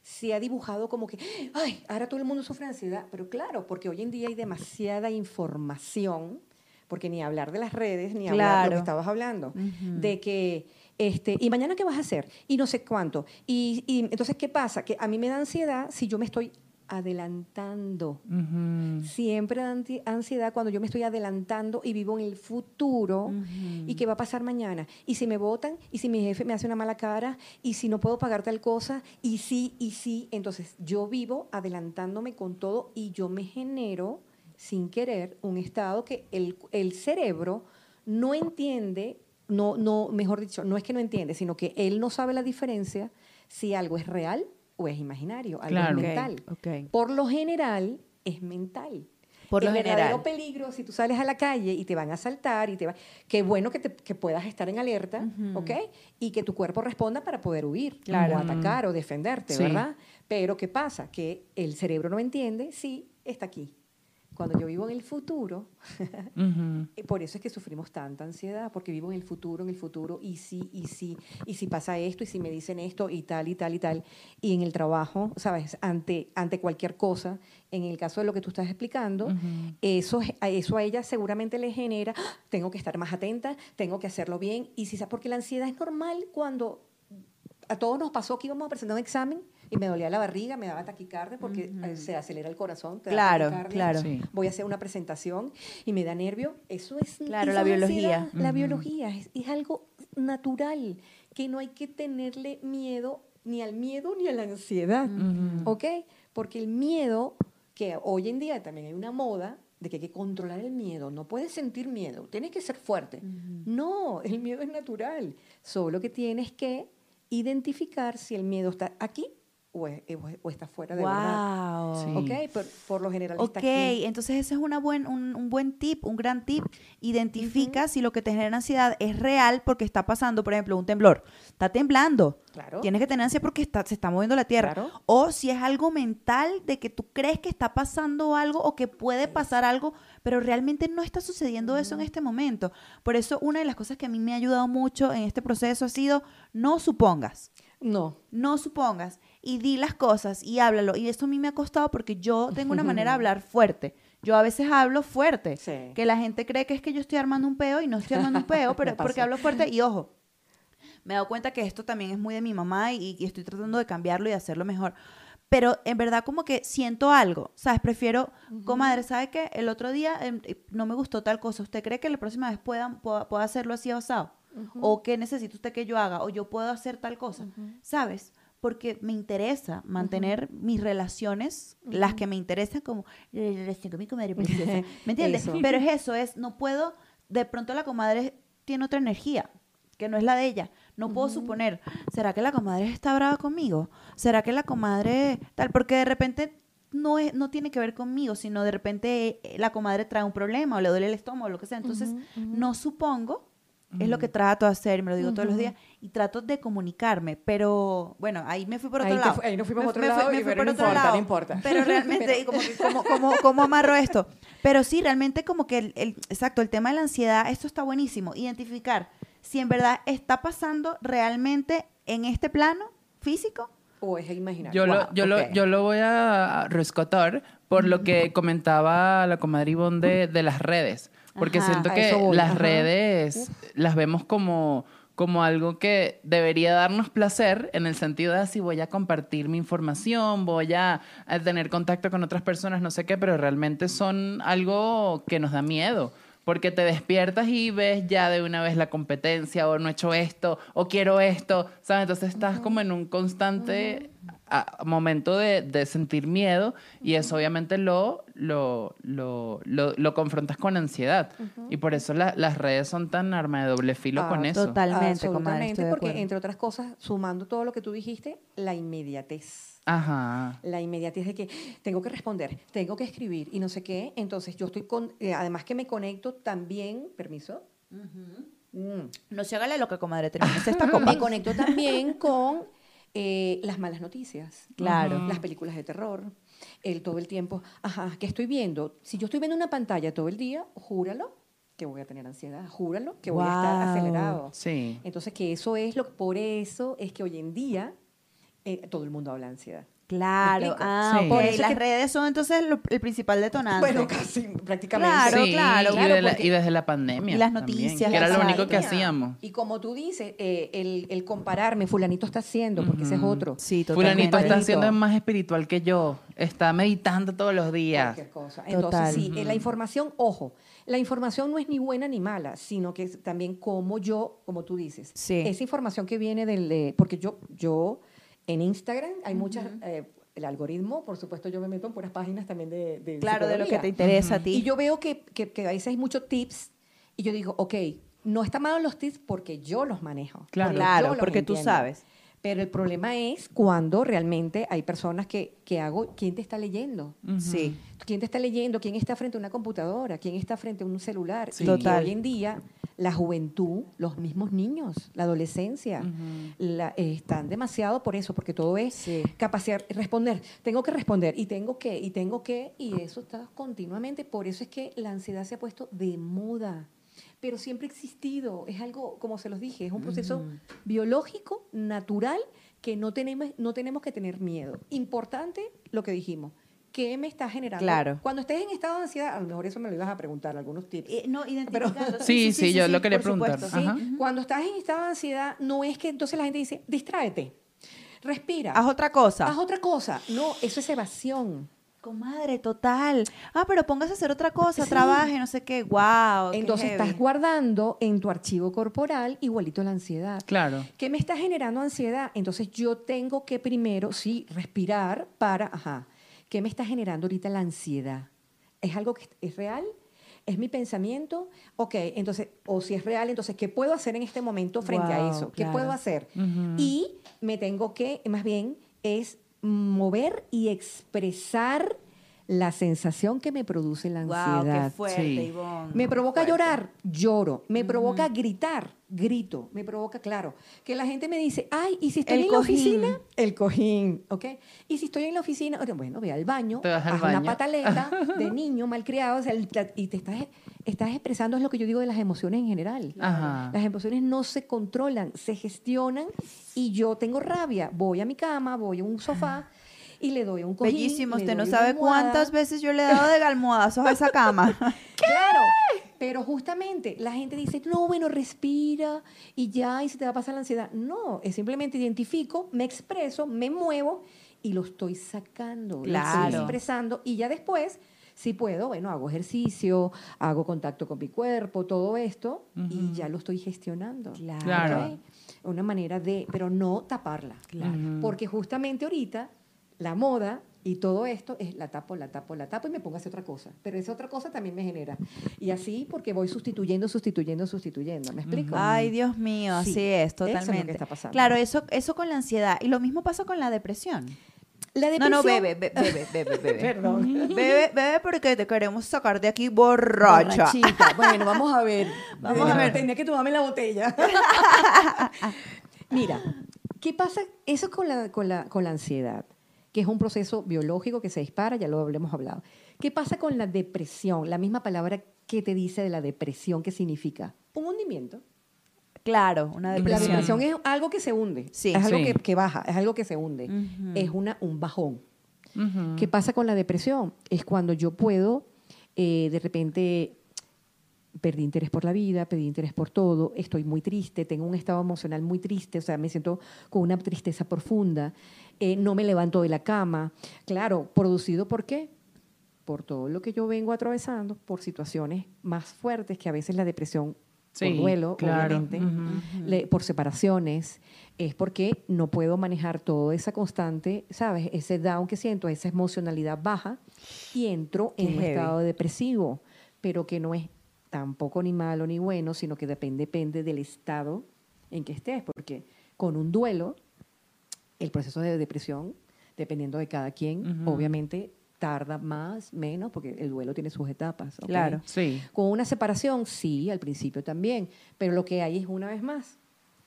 se ha dibujado como que, ay, ahora todo el mundo sufre ansiedad. Pero claro, porque hoy en día hay demasiada información, porque ni hablar de las redes, ni hablar de lo que estabas hablando, de que, este, ¿y mañana qué vas a hacer? Y no sé cuánto. Y, y entonces, ¿qué pasa? Que a mí me da ansiedad si yo me estoy adelantando. Siempre ansiedad cuando yo me estoy adelantando y vivo en el futuro y qué va a pasar mañana. Y si me votan, y si mi jefe me hace una mala cara, y si no puedo pagar tal cosa, y sí, y sí. Entonces yo vivo adelantándome con todo y yo me genero sin querer un estado que el, el cerebro no entiende, no, no, mejor dicho, no es que no entiende, sino que él no sabe la diferencia si algo es real o es imaginario, algo Claro. es mental. ok. Por lo general es mental. Por lo el verdadero general. peligro si tú sales a la calle y te van a asaltar y te va, qué bueno que, te- que puedas estar en alerta, Ujú. ¿ok? Y que tu cuerpo responda para poder huir Claro. o atacar o defenderte, Sí. ¿verdad? Pero ¿qué pasa? Que el cerebro no entiende, sí, está aquí. Cuando yo vivo en el futuro, eh, Por eso es que sufrimos tanta ansiedad, porque vivo en el futuro, en el futuro, y sí, y sí, y si pasa esto, y si me dicen esto, y tal, y tal, y tal. Y en el trabajo, ¿sabes? Ante, ante cualquier cosa, en el caso de lo que tú estás explicando, Ujú. eso, es- a eso a ella seguramente le genera, "Ah, tengo que estar más atenta, tengo que hacerlo bien, y si porque la ansiedad es normal cuando a todos nos pasó que íbamos a presentar un examen y me dolía la barriga, me daba taquicardia porque eh, se acelera el corazón. te Claro, claro. Sí. voy a hacer una presentación y me da nervio, eso es Claro, eso la biología. La biología es, es algo natural, que no hay que tenerle miedo ni al miedo ni a la ansiedad, Ujú. ¿ok? Porque el miedo, que hoy en día también hay una moda de que hay que controlar el miedo, no puedes sentir miedo, tienes que ser fuerte. No, el miedo es natural, solo que tienes que identificar si el miedo está aquí o, es- o es- o está fuera de verdad. Wow. Sí. ¿Ok? Por, por lo general Ok, está aquí. entonces ese es una buen, un, un buen tip, un gran tip. Identifica si lo que te genera ansiedad es real porque está pasando, por ejemplo, un temblor. Está temblando. Claro. Tienes que tener ansiedad porque está, se está moviendo la tierra. Claro. O si es algo mental de que tú crees que está pasando algo o que puede pasar algo, pero realmente no está sucediendo eso en este momento. Por eso una de las cosas que a mí me ha ayudado mucho en este proceso ha sido no supongas No. no supongas y di las cosas y háblalo. Y eso a mí me ha costado porque yo tengo una manera de hablar fuerte. Yo a veces hablo fuerte, Sí. que la gente cree que es que yo estoy armando un peo y no estoy armando un peo, pero porque hablo fuerte y ojo. Me he dado cuenta que esto también es muy de mi mamá y, y estoy tratando de cambiarlo y hacerlo mejor. Pero en verdad como que siento algo, ¿sabes? Prefiero, comadre, ¿sabe qué? El otro día em, eh, no me gustó tal cosa. ¿Usted cree que la próxima vez pueda, pueda, pueda hacerlo así asado? ¿O qué necesita usted que yo haga? ¿O yo puedo hacer tal cosa? ¿Sabes? Porque me interesa mantener mis relaciones, las que me interesan, como la relación con mi comadre preciosa. ¿Me entiendes? Pero es eso, es, no puedo, de pronto la comadre tiene otra energía que no es la de ella. No puedo suponer, ¿será que la comadre está brava conmigo? ¿Será que la comadre tal? Porque de repente no, es, no tiene que ver conmigo, sino de repente eh, la comadre trae un problema o le duele el estómago o lo que sea. Entonces, no supongo, es lo que trato de hacer, y me lo digo todos los días, y trato de comunicarme, pero bueno, ahí me fui por otro Ahí lado. ahí nos fuimos Me- otro me fui- lado, me y fui pero por no otro importa, no lado. importa. Pero realmente, como que, ¿cómo, cómo, cómo amarro esto? Pero sí, realmente como que, el, el- exacto, el tema de la ansiedad, esto está buenísimo. Identificar si en verdad está pasando realmente en este plano físico. O es imaginario. Yo, lo, yo, lo, yo lo voy a rescatar por lo que comentaba la comadre Ivonne de, de las redes. Porque Ajá, siento que las ajá. redes las vemos como, como algo que debería darnos placer en el sentido de si voy a compartir mi información, voy a, a tener contacto con otras personas, no sé qué, pero realmente son algo que nos da miedo. Porque te despiertas y ves ya de una vez la competencia, o no he hecho esto, o quiero esto, ¿sabes? Entonces estás como en un constante a- momento de, de sentir miedo y eso obviamente lo, lo, lo, lo, lo confrontas con ansiedad. Y por eso la- las redes son tan arma de doble filo Ah, con eso. Totalmente, Absolutamente, porque acuerdo. entre otras cosas, sumando todo lo que tú dijiste, la inmediatez. Ajá. La inmediatez de que tengo que responder, tengo que escribir y no sé qué. Entonces yo estoy con, eh, además que me conecto también, permiso. Mm. No se hágale lo que comadre esta Me conecto también con eh, las malas noticias. Claro. Las películas de terror. El todo el tiempo, ajá, ¿qué estoy viendo? Si yo estoy viendo una pantalla todo el día, júralo que voy a tener ansiedad, júralo que voy a estar acelerado. Sí. Entonces, que eso es lo por eso es que hoy en día eh, todo el mundo habla de ansiedad. Claro, ah, Sí. ok. Por eso Las que- redes son entonces lo- el principal detonante. Bueno, casi prácticamente. Claro, Sí, claro, y, claro, de la- porque- y desde la pandemia. Y las también, noticias, Que era lo único que hacíamos. Y como tú dices, eh, el, el compararme, fulanito está haciendo, porque ese es otro. Sí, totalmente. Fulanito está siendo más espiritual que yo. Está meditando todos los días. Cualquier cosa. Entonces, Total. sí, eh, la información, ojo, la información no es ni buena ni mala, sino que es también como yo, como tú dices, Sí. esa información que viene del, eh, porque yo, yo en Instagram hay muchas, eh, el algoritmo, por supuesto, yo me meto en puras páginas también de, de Claro, de lo que te interesa a ti. Y yo veo que, que, que a veces hay muchos tips y yo digo, ok, no está mal los tips porque yo los manejo. Claro. porque Claro, porque tú sabes. Pero el problema es cuando realmente hay personas que, que hago, ¿quién te está leyendo? Sí. ¿Quién te está leyendo? ¿Quién está frente a una computadora? ¿Quién está frente a un celular? Sí. Y que Total. hoy en día la juventud, los mismos niños, la adolescencia, la- eh, están demasiado por eso, porque todo es Sí. capacidad responder. Tengo que responder y tengo que y tengo que y eso está continuamente. Por eso es que la ansiedad se ha puesto de moda. Pero siempre ha existido. Es algo, como se los dije, es un proceso biológico, natural, que no tenemos, no tenemos que tener miedo. Importante lo que dijimos. ¿Qué me está generando? Claro. Cuando estés en estado de ansiedad, a lo mejor eso me lo ibas a preguntar, algunos tips. Eh, no, identificando. Sí, sí, yo lo quería preguntar. Ajá. ¿sí? Cuando estás en estado de ansiedad, no es que entonces la gente dice, distráete, respira, Haz otra cosa. haz otra cosa. No, eso es evasión. Comadre, total. Ah, pero póngase a hacer otra cosa, Sí. trabaje, no sé qué. Wow. Entonces estás guardando en tu archivo corporal igualito la ansiedad. Claro. ¿Qué me está generando ansiedad? Entonces yo tengo que primero, sí, respirar para, ajá, ¿qué me está generando ahorita la ansiedad? ¿Es algo que es real? ¿Es mi pensamiento? Ok, entonces, o si es real, entonces, ¿qué puedo hacer en este momento frente a eso? ¿Qué claro. puedo hacer? Y me tengo que, más bien, es mover y expresar la sensación que me produce la Wow, ansiedad. qué fuerte, Sí. Ivonne. Me provoca Fuerte. llorar, lloro. Me provoca gritar, grito. Me provoca, claro, que la gente me dice, ay, ¿y si estoy El en cojín. la oficina? El cojín, ¿ok? Y si estoy en la oficina, bueno, ve al baño, Te vas al haz una pataleta de niño malcriado, o sea, el- y te estás, estás expresando, es lo que yo digo de las emociones en general. Ajá. Las emociones no se controlan, se gestionan y yo tengo rabia. Voy a mi cama, voy a un sofá y le doy un cojín. Bellísimo, usted no sabe cuántas veces yo le he dado de almohadazos a esa cama. Claro, pero justamente la gente dice, no, bueno, respira y ya, y se te va a pasar la ansiedad. No, es simplemente identifico, me expreso, me muevo y lo estoy sacando, lo Claro. estoy expresando y ya después, si puedo, bueno, hago ejercicio, hago contacto con mi cuerpo, todo esto y ya lo estoy gestionando. Claro. Una manera de, pero no taparla. Ujú. Porque justamente ahorita la moda y todo esto es la tapo, la tapo, la tapo y me pongo a hacer otra cosa. Pero esa otra cosa también me genera. Y así porque voy sustituyendo, sustituyendo, sustituyendo. ¿Me explico? Ay, Dios mío, Sí, así es, eso es lo que totalmente. está pasando. Claro, eso, eso con la ansiedad. Y lo mismo pasa con la depresión. La No, no, depresión- bebe, be- bebe, bebe, bebe. Perdón. Bebe, bebe porque te queremos sacar de aquí borracha. Borrachita. Bueno, vamos a ver. Vamos a ver. Tenía que tomarme la botella. Mira, ¿qué pasa? Eso con la, con, la, con la ansiedad, que es un proceso biológico que se dispara, ya lo hablemos hablado. ¿Qué pasa con la depresión? La misma palabra que te dice de la depresión, ¿qué significa? Un hundimiento. Claro, una La depresión. depresión es algo que se hunde, Sí. es algo Sí. que, que baja, es algo que se hunde, Ujú. es una, un bajón. Ujú. ¿Qué pasa con la depresión? Es cuando yo puedo, eh, de repente, perdí interés por la vida, perdí interés por todo, estoy muy triste, tengo un estado emocional muy triste, o sea, me siento con una tristeza profunda, eh, no me levanto de la cama. Claro, producido por qué? Por todo lo que yo vengo atravesando, por situaciones más fuertes que a veces la depresión Sí, por duelo, claro. obviamente, Ujú. le- por separaciones, es porque no puedo manejar toda esa constante, ¿sabes? Ese down que siento, esa emocionalidad baja, y entro en Qué un heavy. estado depresivo, pero que no es tampoco ni malo ni bueno, sino que depende, depende del estado en que estés, porque con un duelo, el proceso de depresión, dependiendo de cada quien, obviamente tarda más, menos, porque el duelo tiene sus etapas. Claro. Sí. Con una separación, sí, al principio también, pero lo que hay es una vez más,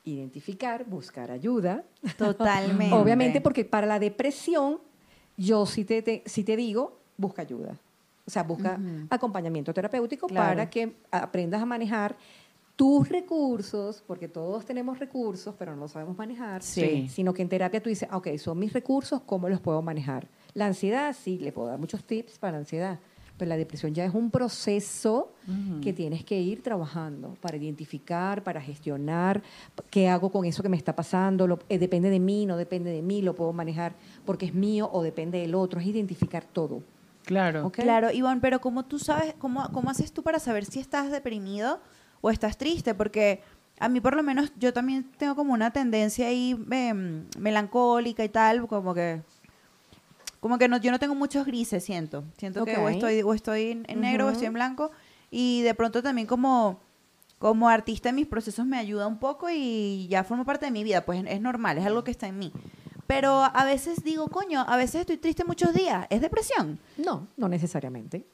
identificar, buscar ayuda. Totalmente. Obviamente porque para la depresión, yo sí te, te- sí te digo, busca ayuda. O sea, busca acompañamiento terapéutico Claro. para que aprendas a manejar tus recursos, porque todos tenemos recursos, pero no los sabemos manejar, Sí. sino que en terapia tú dices, "Ah, ok, son mis recursos, ¿cómo los puedo manejar? La ansiedad, sí, le puedo dar muchos tips para la ansiedad, pero la depresión ya es un proceso que tienes que ir trabajando para identificar, para gestionar, qué hago con eso que me está pasando, Lo- eh, depende de mí, no depende de mí, lo puedo manejar porque es mío o depende del otro, es identificar todo. Claro. Claro, Ivonne, pero ¿cómo tú sabes, cómo, cómo haces tú para saber si estás deprimido o estás triste? Porque a mí por lo menos yo también tengo como una tendencia ahí em, melancólica y tal, como que como que no, yo no tengo muchos grises, siento. Siento que o estoy, o estoy en, en negro o estoy en blanco. Y de pronto también como, como artista mis procesos me ayuda un poco y ya forma parte de mi vida, pues es normal, es algo que está en mí. Pero a veces digo, coño, a veces estoy triste muchos días, ¿es depresión? No, no necesariamente.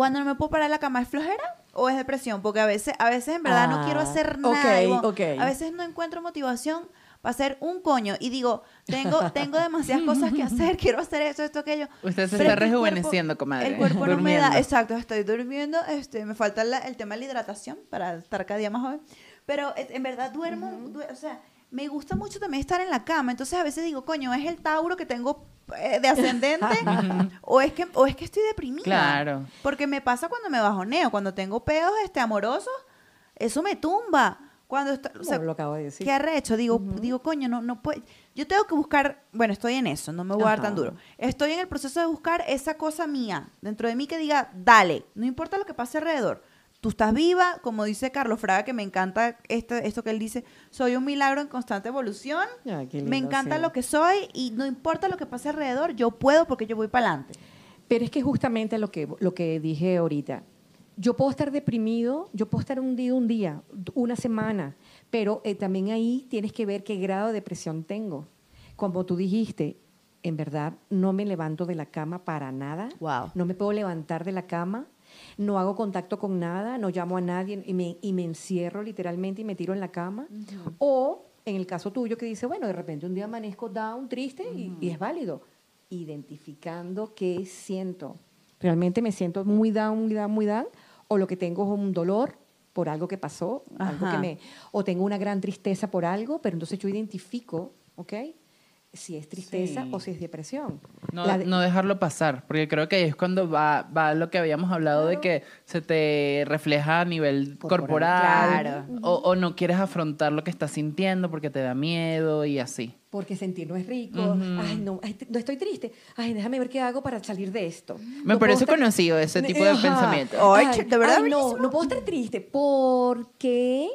Cuando no me puedo parar de la cama, ¿es flojera o es depresión? Porque a veces, a veces en verdad no quiero Ah, hacer ok, nada. Ok. A veces no encuentro motivación para hacer un coño y digo, tengo, tengo demasiadas cosas que hacer, quiero hacer esto, esto, aquello. Usted se Pero está rejuveneciendo, comadre. El cuerpo no me da, exacto, estoy durmiendo, este, me falta la- el tema de la hidratación para estar cada día más joven. Pero eh, en verdad duermo, due- o sea, me gusta mucho también estar en la cama, entonces a veces digo, coño, ¿es el Tauro que tengo eh, de ascendente o es que o es que estoy deprimida? Claro. Porque me pasa cuando me bajoneo, cuando tengo peos este amorosos, eso me tumba. Cuando está, o sea, lo acabo de decir. ¿Qué arrecho? Digo, digo, coño, no, no puede. Yo tengo que buscar, bueno, estoy en eso, no me voy a dar tan Ajá. duro. Estoy en el proceso de buscar esa cosa mía dentro de mí que diga, dale, no importa lo que pase alrededor. Tú estás viva, como dice Carlos Fraga, que me encanta este, esto que él dice, soy un milagro en constante evolución. Ay, qué me encanta sí. lo que soy y no importa lo que pase alrededor, yo puedo porque yo voy para adelante. Pero es que justamente lo que, lo que dije ahorita, yo puedo estar deprimido, yo puedo estar hundido un día, una semana, pero eh, también ahí tienes que ver qué grado de depresión tengo. Como tú dijiste, en verdad no me levanto de la cama para nada, Wow. no me puedo levantar de la cama, no hago contacto con nada, no llamo a nadie y me, y me encierro literalmente y me tiro en la cama. O en el caso tuyo que dice, bueno, de repente un día amanezco down, triste y, y es válido. Identificando qué siento. Realmente me siento muy down, muy down, muy down, o lo que tengo es un dolor por algo que pasó, algo que Ajá. me, o tengo una gran tristeza por algo, pero entonces yo identifico, ¿ok? Si es tristeza Sí. o si es depresión. No, La de- no dejarlo pasar, porque creo que ahí es cuando va, va lo que habíamos hablado de que se te refleja a nivel Corporal. corporal, Claro. o, o no quieres afrontar lo que estás sintiendo porque te da miedo y así. Porque sentir no es rico. Ujú. Ay, no, ay, no estoy triste. Ay, déjame ver qué hago para salir de esto. Me No parece conocido ese tipo de Ajá. pensamiento. Ay, ch- de verdad, ay, no, no puedo estar triste porque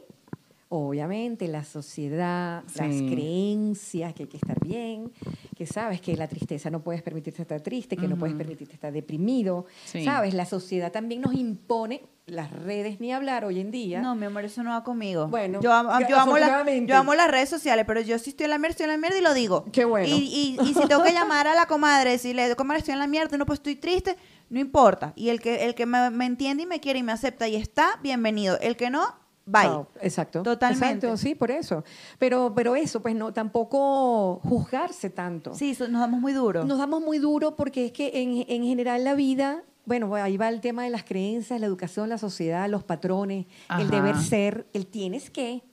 obviamente la sociedad, las creencias que hay que estar bien, que sabes que la tristeza no puedes permitirte estar triste, que no puedes permitirte estar deprimido, Sí. sabes, la sociedad también nos impone las redes ni hablar hoy en día. No, mi amor, eso no va conmigo. Bueno, yo amo, yo amo, la- afortunadamente- yo amo las redes sociales, pero yo sí estoy en la mierda, estoy en la mierda y lo digo. Qué bueno. Y, y, y si tengo que llamar a la comadre, decirle, comadre, estoy en la mierda, no, pues estoy triste, no importa. Y el que, el que me, me entiende y me quiere y me acepta y está, bienvenido. El que no, bye. Chao. Exacto. Totalmente. Exacto, sí, por eso. Pero, pero eso, pues no, tampoco juzgarse tanto. Sí, so- nos damos muy duro. Nos damos muy duro porque es que en, en general la vida, bueno, ahí va el tema de las creencias, la educación, la sociedad, los patrones, el deber ser, el tienes que.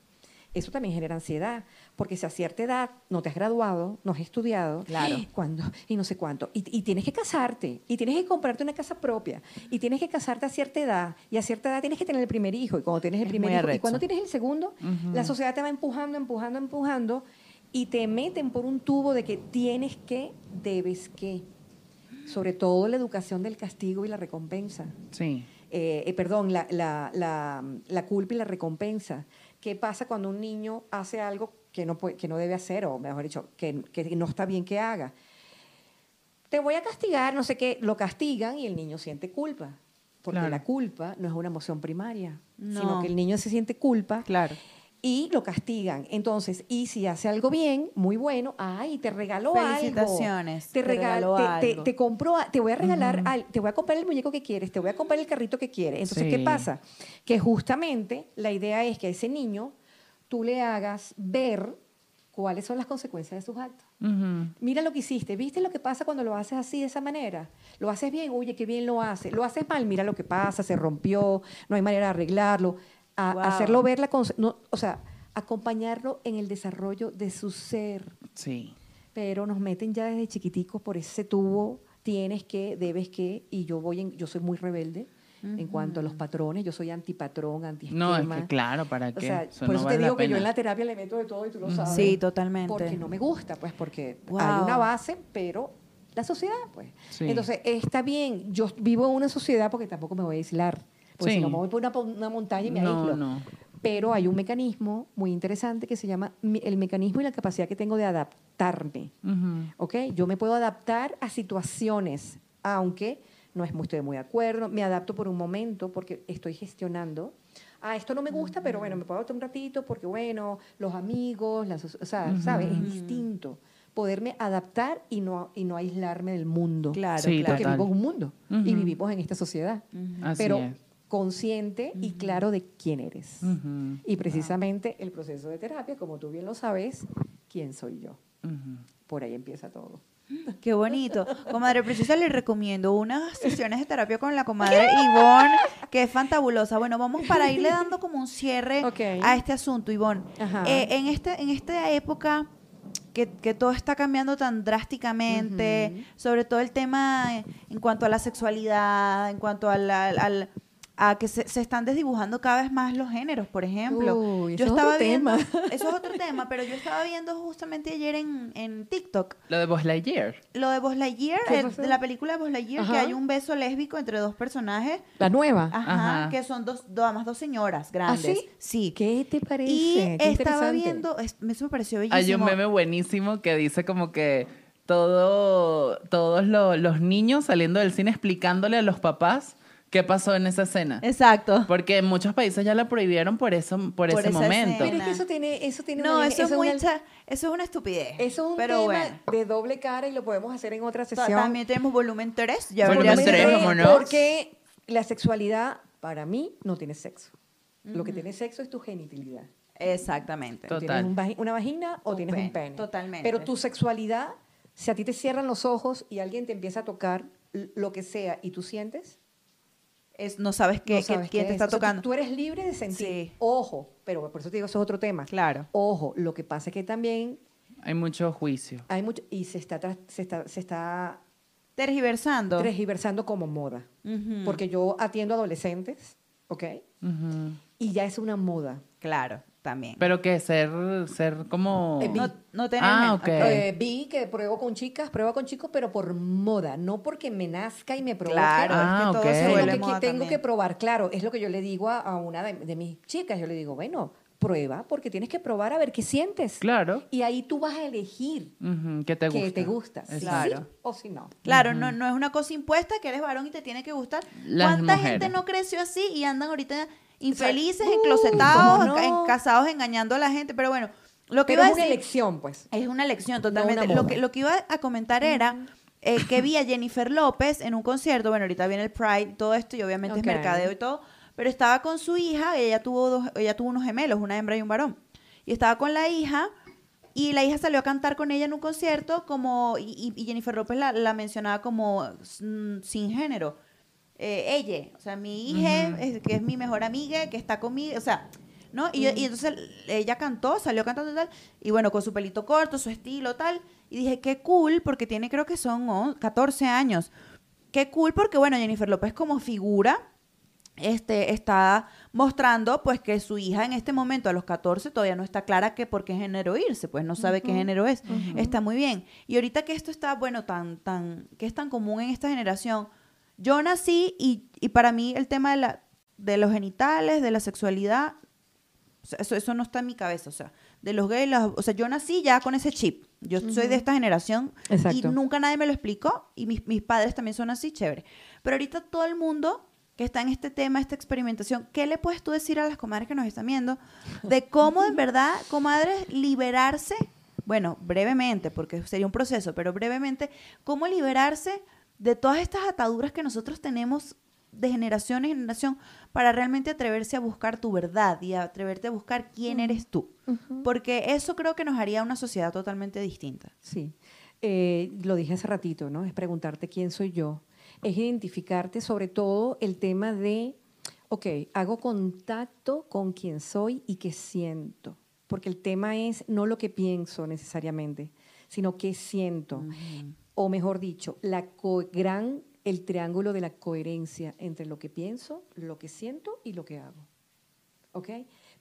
Eso también genera ansiedad, porque si a cierta edad no te has graduado, no has estudiado, Claro. ¿cuándo? Y no sé cuánto. Y, y tienes que casarte, y tienes que comprarte una casa propia, y tienes que casarte a cierta edad, y a cierta edad tienes que tener el primer hijo, y cuando tienes el Es primer hijo, y cuando tienes el segundo, la sociedad te va empujando, empujando, empujando, y te meten por un tubo de que tienes que, debes que. Sobre todo la educación del castigo y la recompensa. Sí. Eh, eh, perdón, la, la- la- la culpa y la recompensa. ¿Qué pasa cuando un niño hace algo que no, puede- que no debe hacer, o mejor dicho, que, que no está bien que haga? Te voy a castigar, no sé qué, lo castigan y el niño siente culpa. Porque Claro. la culpa no es una emoción primaria, No. sino que el niño se siente culpa Claro. y lo castigan. Entonces, y si hace algo bien, muy bueno, ay, te regaló algo. Felicitaciones, Te, te regal- regaló te, te- algo. te compró, a- te voy a regalar, al- te voy a comprar el muñeco que quieres, te voy a comprar el carrito que quieres. Entonces, ¿qué Sí. pasa? Que justamente la idea es que ese niño tú le hagas ver cuáles son las consecuencias de sus actos. Mira lo que hiciste, ¿viste lo que pasa cuando lo haces así, de esa manera? Lo haces bien, oye, qué bien lo haces. Lo haces mal, mira lo que pasa, se rompió, no hay manera de arreglarlo. A- Wow. Hacerlo ver la... no, o sea, acompañarlo en el desarrollo de su ser. Sí. Pero nos meten ya desde chiquiticos por ese tubo, tienes que, debes que, y yo voy en, yo soy muy rebelde en cuanto a los patrones, yo soy antipatrón, antiesquema. No, es que claro, ¿para O qué? sea, Eso por no eso vale te digo que yo en la terapia le meto de todo y tú lo sabes. Sí, totalmente. Porque no me gusta, pues, porque Wow. hay una base, pero la sociedad, pues. Sí. Entonces, está bien, yo vivo en una sociedad porque tampoco me voy a aislar. Porque Sí. si no me voy por una, montaña y me No, aíslo. no. Pero hay un mecanismo muy interesante que se llama el mecanismo y la capacidad que tengo de adaptarme. ¿ok? Yo me puedo adaptar a situaciones, aunque no es muy, estoy muy de acuerdo, me adapto por un momento porque estoy gestionando ah, esto no me gusta, pero bueno, me puedo adaptar un ratito porque, bueno, los amigos, las, o sea, ¿sabes? Es distinto poderme adaptar y no, y no aislarme del mundo. Claro, Sí, claro. Porque vivimos un mundo y vivimos en esta sociedad. Así pero es. consciente y claro de quién eres. Y precisamente el proceso de terapia, como tú bien lo sabes, ¿quién soy yo? Por ahí empieza todo. Qué bonito. Comadre Preciosa, le recomiendo unas sesiones de terapia con la comadre Ivonne, que es fantabulosa. Bueno, vamos para irle dando como un cierre a este asunto, Ivonne. Eh, en, este, en esta época que, que todo está cambiando tan drásticamente, sobre todo el tema en cuanto a la sexualidad, en cuanto al- a que se, se están desdibujando cada vez más los géneros, por ejemplo. Uy, yo eso es estaba otro viendo, tema. eso es otro tema, pero yo estaba viendo justamente ayer en, en TikTok Lo de Buzz Lightyear. lo de Buzz Lightyear, ¿Qué el- pasó? de la película de Buzz Lightyear, que Ajá. hay un beso lésbico entre dos personajes, La nueva. ajá, Ajá. que son dos, do- además dos señoras grandes. sí? Sí. ¿Qué te parece? Y Qué estaba viendo, es- eso me pareció bellísimo. Hay un meme buenísimo que dice como que todo, todos lo- los niños saliendo del cine explicándole a los papás qué pasó en esa escena. Exacto. Porque en muchos países ya la prohibieron por eso, por, Por ese momento. Pero es escena. que eso tiene, eso tiene No, una- eso es muy una- eso es una estupidez. eso es un pero tema bueno. de doble cara y lo podemos hacer en otra sesión. También tenemos volumen 3, ya Volumen vendría tres, siendo- ¿cómo no? Porque la sexualidad, para mí, no tiene sexo. Lo que tiene sexo es tu genitalidad. Exactamente. Total. Tienes un vagi- una vagina o Un tienes pene, un pene. totalmente. Pero tu sexualidad, si a ti te cierran los ojos y alguien te empieza a tocar lo que sea y tú sientes, Es, no sabes, qué, no qué- sabes quién qué te es. está O sea, tú- tocando. Tú, eres libre de sentir. Sí. Ojo, pero por eso te digo, eso es otro tema. Claro. Ojo, lo que pasa es que también Hay mucho juicio. hay mucho, y se está, tras- se está, se está Tergiversando. tergiversando como moda. Porque yo atiendo adolescentes, ¿ok? Y ya es una moda. Claro, también. Pero que ser, ser como... Eh, no, no tener Ah, gen- ok. Eh, vi que pruebo con chicas, pruebo con chicos, pero por moda, no porque me nazca y me provoque. Claro, Ah, es que todo se vuelve que moda tengo también. que probar, claro, es lo que yo le digo a, a una de, de mis chicas, yo le digo, bueno, prueba, porque tienes que probar a ver qué sientes. Claro. Y ahí tú vas a elegir Ujú, ¿Qué te gusta? qué te gusta, Claro. sí o si no. Claro, no, no es una cosa impuesta que eres varón y te tiene que gustar. Las ¿Cuánta mujeres. gente no creció así y andan ahorita infelices, enclosetados, ¿cómo no? en- casados, engañando a la gente? Pero bueno, lo que Pero iba es a una decir elección, pues. es una elección No totalmente. una lo, que, lo que iba a comentar era eh, que vi a Jennifer López en un concierto. Bueno, ahorita viene el Pride todo esto, y obviamente es mercadeo y todo. Pero estaba con su hija, ella tuvo, dos, ella tuvo unos gemelos, una hembra y un varón. Y estaba con la hija, y la hija salió a cantar con ella en un concierto, como, y, y- y Jennifer López la, la mencionaba como mm, sin género. Eh, ella, o sea, mi hija, es- que es mi mejor amiga, que está conmigo, o sea, ¿no? Y, y entonces ella cantó, salió cantando y tal, y bueno, con su pelito corto, su estilo, tal, y dije, qué cool, porque tiene creo que son oh, 14 años. Qué cool, porque bueno, Jennifer López como figura, este, está mostrando pues que su hija en este momento a los 14 todavía no está clara que por qué género irse, pues no sabe qué género es. Está muy bien. Y ahorita que esto está, bueno, tan, tan, que es tan común en esta generación, yo nací y, y para mí el tema de, la, de los genitales, de la sexualidad, o sea, eso, eso no está en mi cabeza, o sea, de los gays, las- o sea, yo nací ya con ese chip. Yo soy de esta generación y nunca nadie me lo explicó y mis, mis padres también son así, chévere. Pero ahorita todo el mundo que está en este tema, esta experimentación, ¿qué le puedes tú decir a las comadres que nos están viendo de cómo en verdad, comadres, liberarse? Bueno, brevemente, porque sería un proceso, pero brevemente, ¿cómo liberarse de todas estas ataduras que nosotros tenemos de generación en generación para realmente atreverse a buscar tu verdad y a atreverte a buscar quién eres tú? Porque eso creo que nos haría una sociedad totalmente distinta. Sí. Eh, lo dije hace ratito, ¿no? Es preguntarte quién soy yo. Es identificarte sobre todo el tema de, ok, hago contacto con quién soy y qué siento. Porque el tema es no lo que pienso necesariamente, sino qué siento. O mejor dicho, la co- gran, el triángulo de la coherencia entre lo que pienso, lo que siento y lo que hago. ¿ok?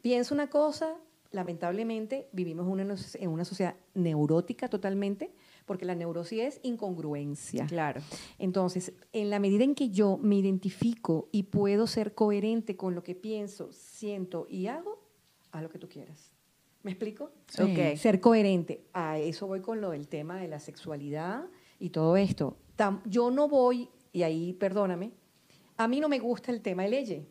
Pienso una cosa, lamentablemente vivimos una- en una sociedad neurótica totalmente, porque la neurosis es incongruencia. Claro. Entonces, en la medida en que yo me identifico y puedo ser coherente con lo que pienso, siento y hago, haz lo que tú quieras. ¿Me explico? Sí. Ok. Ser coherente. A eso voy con lo del tema de la sexualidad y todo esto. Tam- yo no voy, y ahí perdóname, a mí no me gusta el tema de ley.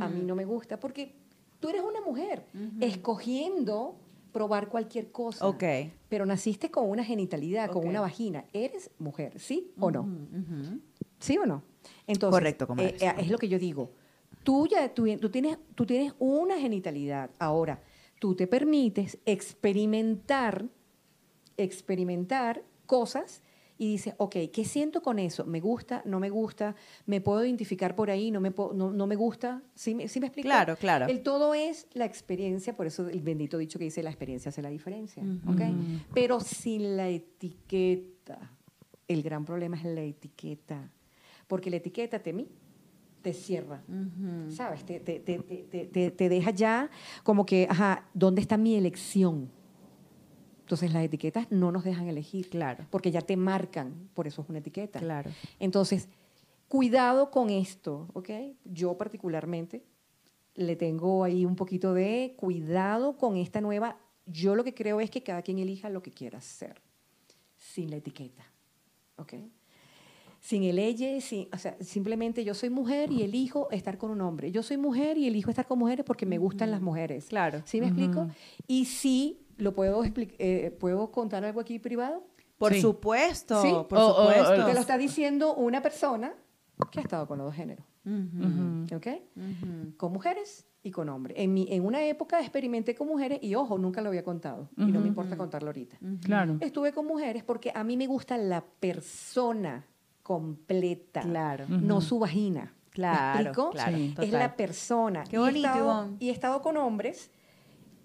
A mí no me gusta porque Tú eres una mujer escogiendo probar cualquier cosa. Ok. Pero naciste con una genitalidad, con una vagina. Eres mujer, ¿sí o no? ¿Sí o no? Entonces, Correcto, comadre. eh, eh, es lo que yo digo. Tú ya tú, tú tienes, tú tienes una genitalidad. Ahora, tú te permites experimentar, experimentar cosas y dices, ok, ¿qué siento con eso? ¿Me gusta? ¿No me gusta? ¿Me puedo identificar por ahí? ¿No me, puedo- no, no me gusta? ¿Sí me, sí me explico? Claro, claro. El todo es la experiencia, por eso el bendito dicho que dice la experiencia hace la diferencia. ¿ok? Pero sin la etiqueta. El gran problema es la etiqueta. Porque la etiqueta te, mí, te cierra. ¿Sabes? Te, te, te, te, te- te- te deja ya como que, ajá, ¿dónde está mi elección? Entonces las etiquetas no nos dejan elegir. Claro. Porque ya te marcan, por eso es una etiqueta. Claro. Entonces, cuidado con esto, ¿ok? Yo particularmente le tengo ahí un poquito de cuidado con esta nueva. Yo lo que creo es que cada quien elija lo que quiera hacer, sin la etiqueta, ¿ok? Sin el ella, sin, o sea, simplemente yo soy mujer y elijo estar con un hombre. Yo soy mujer y elijo estar con mujeres porque me gustan las mujeres. Claro. ¿Sí me explico? Y sí, lo puedo, eh, ¿puedo contar algo aquí privado? Por Sí. supuesto, Sí. por O- o- supuesto. Te lo está diciendo una persona que ha estado con los dos géneros. Ujú, ¿Ok? ujú. Con mujeres y con hombres. En, mi, en una época experimenté con mujeres y, ojo, nunca lo había contado. Y no me importa contarlo ahorita. Claro. Estuve con mujeres porque a mí me gusta la persona completa. Claro. No su vagina. ¿Me Claro, explico? claro, Sí. Es total. la persona. Qué Y he bonito, estado-. Y he estado con hombres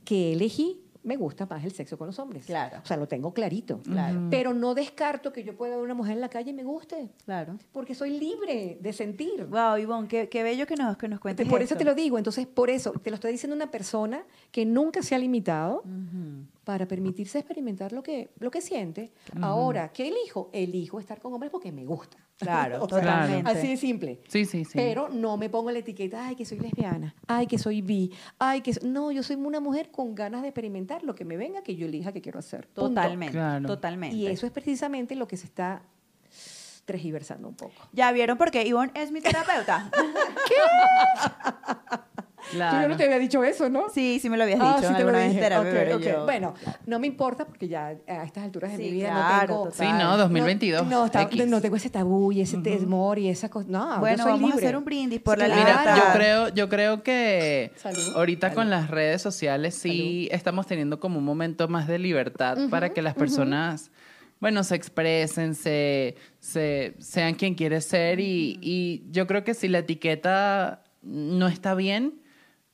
que elegí, me gusta más el sexo con los hombres. Claro. O sea, lo tengo clarito. Claro. Pero no descarto que yo pueda ver una mujer en la calle y me guste. Claro. Porque soy libre de sentir. Wow, Ivonne, qué, qué bello que nos, que nos cuentes por eso esto. te lo digo. Entonces, por eso, te lo está diciendo una persona que nunca se ha limitado Ujú. Para permitirse experimentar lo que, lo que siente. Ahora, ¿qué elijo? Elijo estar con hombres porque me gusta. Claro, O sea, totalmente. Así de simple. Sí, sí, sí. Pero no me pongo la etiqueta, ay, que soy lesbiana, ay, que soy bi, ay, que... so-". No, yo soy una mujer con ganas de experimentar lo que me venga, que yo elija que quiero hacer. Punto. Totalmente, Claro. totalmente. Y eso es precisamente lo que se está tergiversando un poco. Ya vieron por qué Ivonne es mi terapeuta. Claro. Yo no te había dicho eso, ¿no? sí, sí me lo habías Ah, dicho sí te lo dije. terapia, Ok, pero ok. yo- Bueno, no me importa porque ya a estas alturas de Sí, mi vida claro, no tengo... total. Sí, no, 2022. No, no, está- no tengo ese tabú y ese temor y esa cosa. No, Bueno, yo soy vamos a libre. hacer un brindis por la libertad. Mira, yo creo, yo creo que Salud. ahorita Salud. con las redes sociales sí estamos teniendo como un momento más de libertad para que las personas, bueno, se expresen, se, se- sean quien quiere ser y, y yo creo que si la etiqueta no está bien,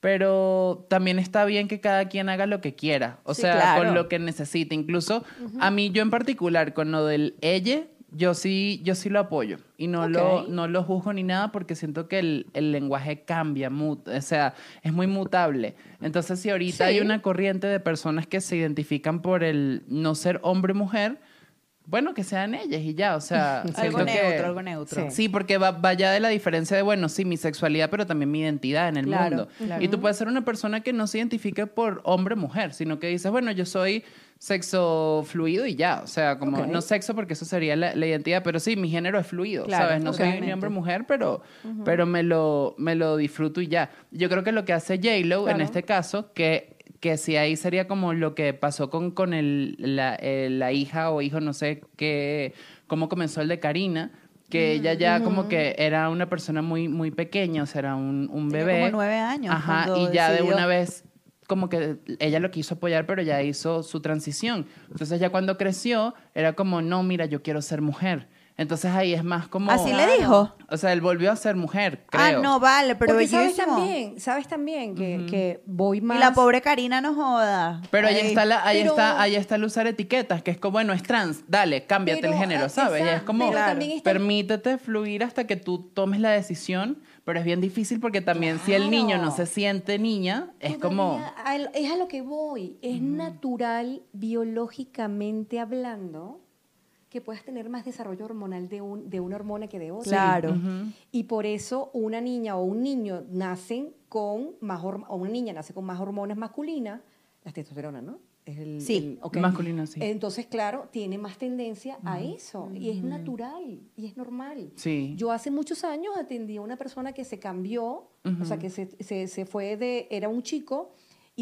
pero también está bien que cada quien haga lo que quiera, o Sí, sea, claro. con lo que necesite. Incluso a mí, yo en particular, con lo del ella, yo sí, yo sí lo apoyo y no, lo, no lo juzgo ni nada porque siento que el, el lenguaje cambia, mut- o sea, es muy mutable. Entonces, si ahorita Sí. hay una corriente de personas que se identifican por el no ser hombre-mujer, bueno, que sean ellas y ya, o sea. Algo que- neutro, algo neutro. Sí. Sí, porque va, va ya de la diferencia de, bueno, sí, mi sexualidad, pero también mi identidad en el Claro, mundo. claro. Y tú puedes ser una persona que no se identifique por hombre o mujer, sino que dices, bueno, yo soy sexo fluido y ya. O sea, como no sexo porque eso sería la, la identidad, pero sí, mi género es fluido, Claro, ¿sabes? No soy ni hombre o mujer, pero, pero me, lo, me lo disfruto y ya. Yo creo que lo que hace J-Lo en este caso, que que si ahí sería como lo que pasó con, con el, la, el- la hija o hijo, no sé qué, cómo comenzó el de Karina, que ella ya como que era una persona muy, muy pequeña, o sea, era un, un Tenía bebé. como nueve años Ajá, y ya de una vez como que ella lo quiso apoyar, pero ya hizo su transición. Entonces ya cuando creció, era como, no, mira, yo quiero ser mujer. Entonces ahí es más como... ¿Así le dijo? O sea, él volvió a ser mujer, Ah, creo. no, vale, pero Porque sabes bellísimo. también, sabes también que, que voy más... Y la pobre Karina no joda. Pero ahí Ay. está, la, ahí, Pero- está, ahí está el usar etiquetas, que es como, bueno, es trans, dale, cámbiate Pero, el género, ah, ¿sabes? Y es exacto, como, pero también está- permítete fluir hasta que tú tomes la decisión, pero es bien difícil porque también si el niño no Claro. se siente niña, es como... Todavía al- es a lo que voy. Es natural, biológicamente hablando, que puedas tener más desarrollo hormonal de, un, de una hormona que de otra. Claro. Y por eso una niña o un niño nacen con más o una niña nace con más hormonas masculinas, la testosterona, ¿no? Es el, Sí, el- ok. masculino, sí. Entonces, claro, tiene más tendencia a eso. Y es natural, y es normal. Sí. Yo hace muchos años atendí a una persona que se cambió, o sea, que se, se, se fue de, era un chico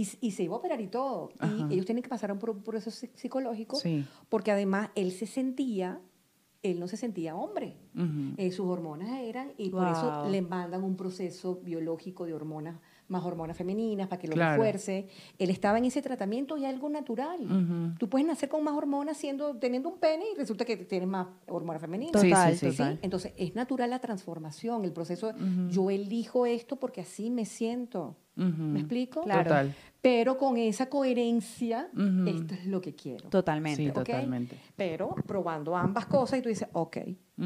y, y se iba a operar y todo. Ajá. Y ellos tienen que pasar por un proceso psi- psicológico Sí. porque además él se sentía, él no se sentía hombre. Ujú. Eh, sus hormonas eran, y por Wow. eso le mandan un proceso biológico de hormonas, más hormonas femeninas, para que lo Claro. refuerce. Él estaba en ese tratamiento y algo natural. Ujú. Tú puedes nacer con más hormonas siendo, teniendo un pene y resulta que tienes más hormonas femeninas. Total, sí, sí. total. Entonces, es natural la transformación, el proceso. Yo elijo esto porque así me siento. ¿Me explico? Claro. Total. Pero con esa coherencia, esto es lo que quiero. Totalmente. Sí, totalmente. Pero probando ambas cosas y tú dices, ok,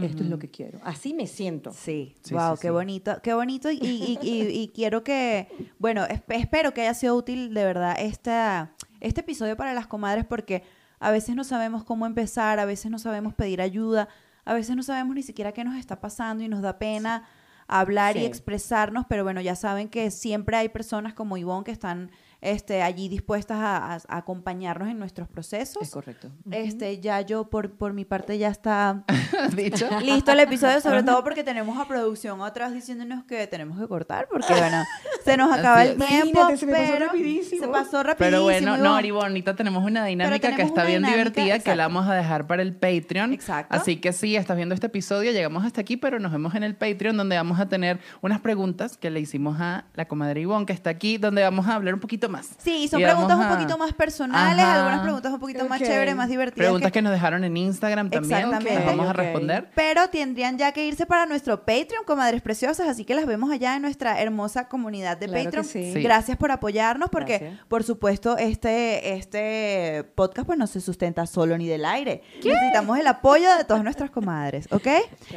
esto es lo que quiero. Así me siento. Sí, Sí, wow, sí, qué sí. bonito, qué bonito y, y- y- y quiero que, bueno, esp- espero que haya sido útil de verdad esta, este episodio para las comadres porque a veces no sabemos cómo empezar, a veces no sabemos pedir ayuda, a veces no sabemos ni siquiera qué nos está pasando y nos da pena hablar y expresarnos, pero bueno, ya saben que siempre hay personas como Ivonne que están este, allí dispuestas a, a- a acompañarnos en nuestros procesos. Es correcto. Este, ya yo por, por mi parte ya está listo el episodio, sobre todo porque tenemos a producción atrás diciéndonos que tenemos que cortar, porque bueno, se nos acaba el tiempo, Imagínate, se me pasó pero rapidísimo. se pasó rapidísimo. Pero bueno, no, Ivonne. Ari Bonita, tenemos una dinámica que está bien dinámica, divertida que la vamos a dejar para el Patreon. Exacto. Así que sí, estás viendo este episodio, llegamos hasta aquí, pero nos vemos en el Patreon donde vamos a tener unas preguntas que le hicimos a la comadre Ivonne que está aquí, donde vamos a hablar un poquito más. Sí, son Y preguntas un a- poquito más personales, Ajá. algunas preguntas un poquito más chéveres, más divertidas. Preguntas que- que nos dejaron en Instagram también, que vamos a responder. Pero tendrían ya que irse para nuestro Patreon, comadres preciosas, así que las vemos allá en nuestra hermosa comunidad de Claro Patreon. sí. Gracias por apoyarnos, porque Gracias. por supuesto este, este podcast pues no se sustenta solo ni del aire. Necesitamos el apoyo de todas nuestras comadres, ¿ok?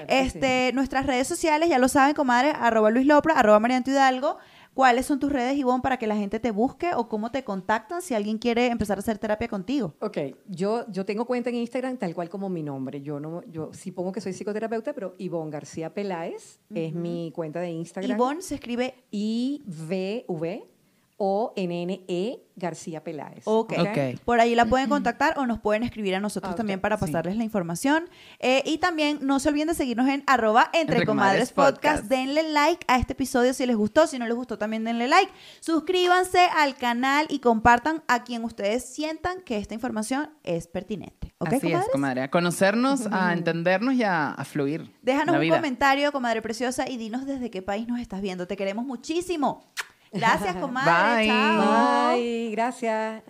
este, Nuestras redes sociales, ya lo saben, comadres, arroba Luis Lopra, arroba Marianto Hidalgo. ¿Cuáles son tus redes, Ivonne, para que la gente te busque o cómo te contactan si alguien quiere empezar a hacer terapia contigo? Ok, yo, yo tengo cuenta en Instagram tal cual como mi nombre. Yo no, yo sí pongo que soy psicoterapeuta, pero Ivonne García Peláez es mi cuenta de Instagram. Ivonne se escribe I V V O N N E García Peláez. Ok. Ok. Por ahí la pueden contactar o nos pueden escribir a nosotros Ah, también para Sí. pasarles la información. Eh, y también no se olviden de seguirnos en arroba entre Entre comadres Comadres podcast. Podcast. Denle like a este episodio si les gustó. Si no les gustó, también denle like. Suscríbanse al canal y compartan a quien ustedes sientan que esta información es pertinente. ¿Ok, Así comadres? es, comadre. A conocernos, a entendernos y a, a fluir. Déjanos la un vida. comentario, comadre preciosa, y dinos desde qué país nos estás viendo. Te queremos muchísimo. Gracias, comadre. Bye. Chao. Bye, gracias.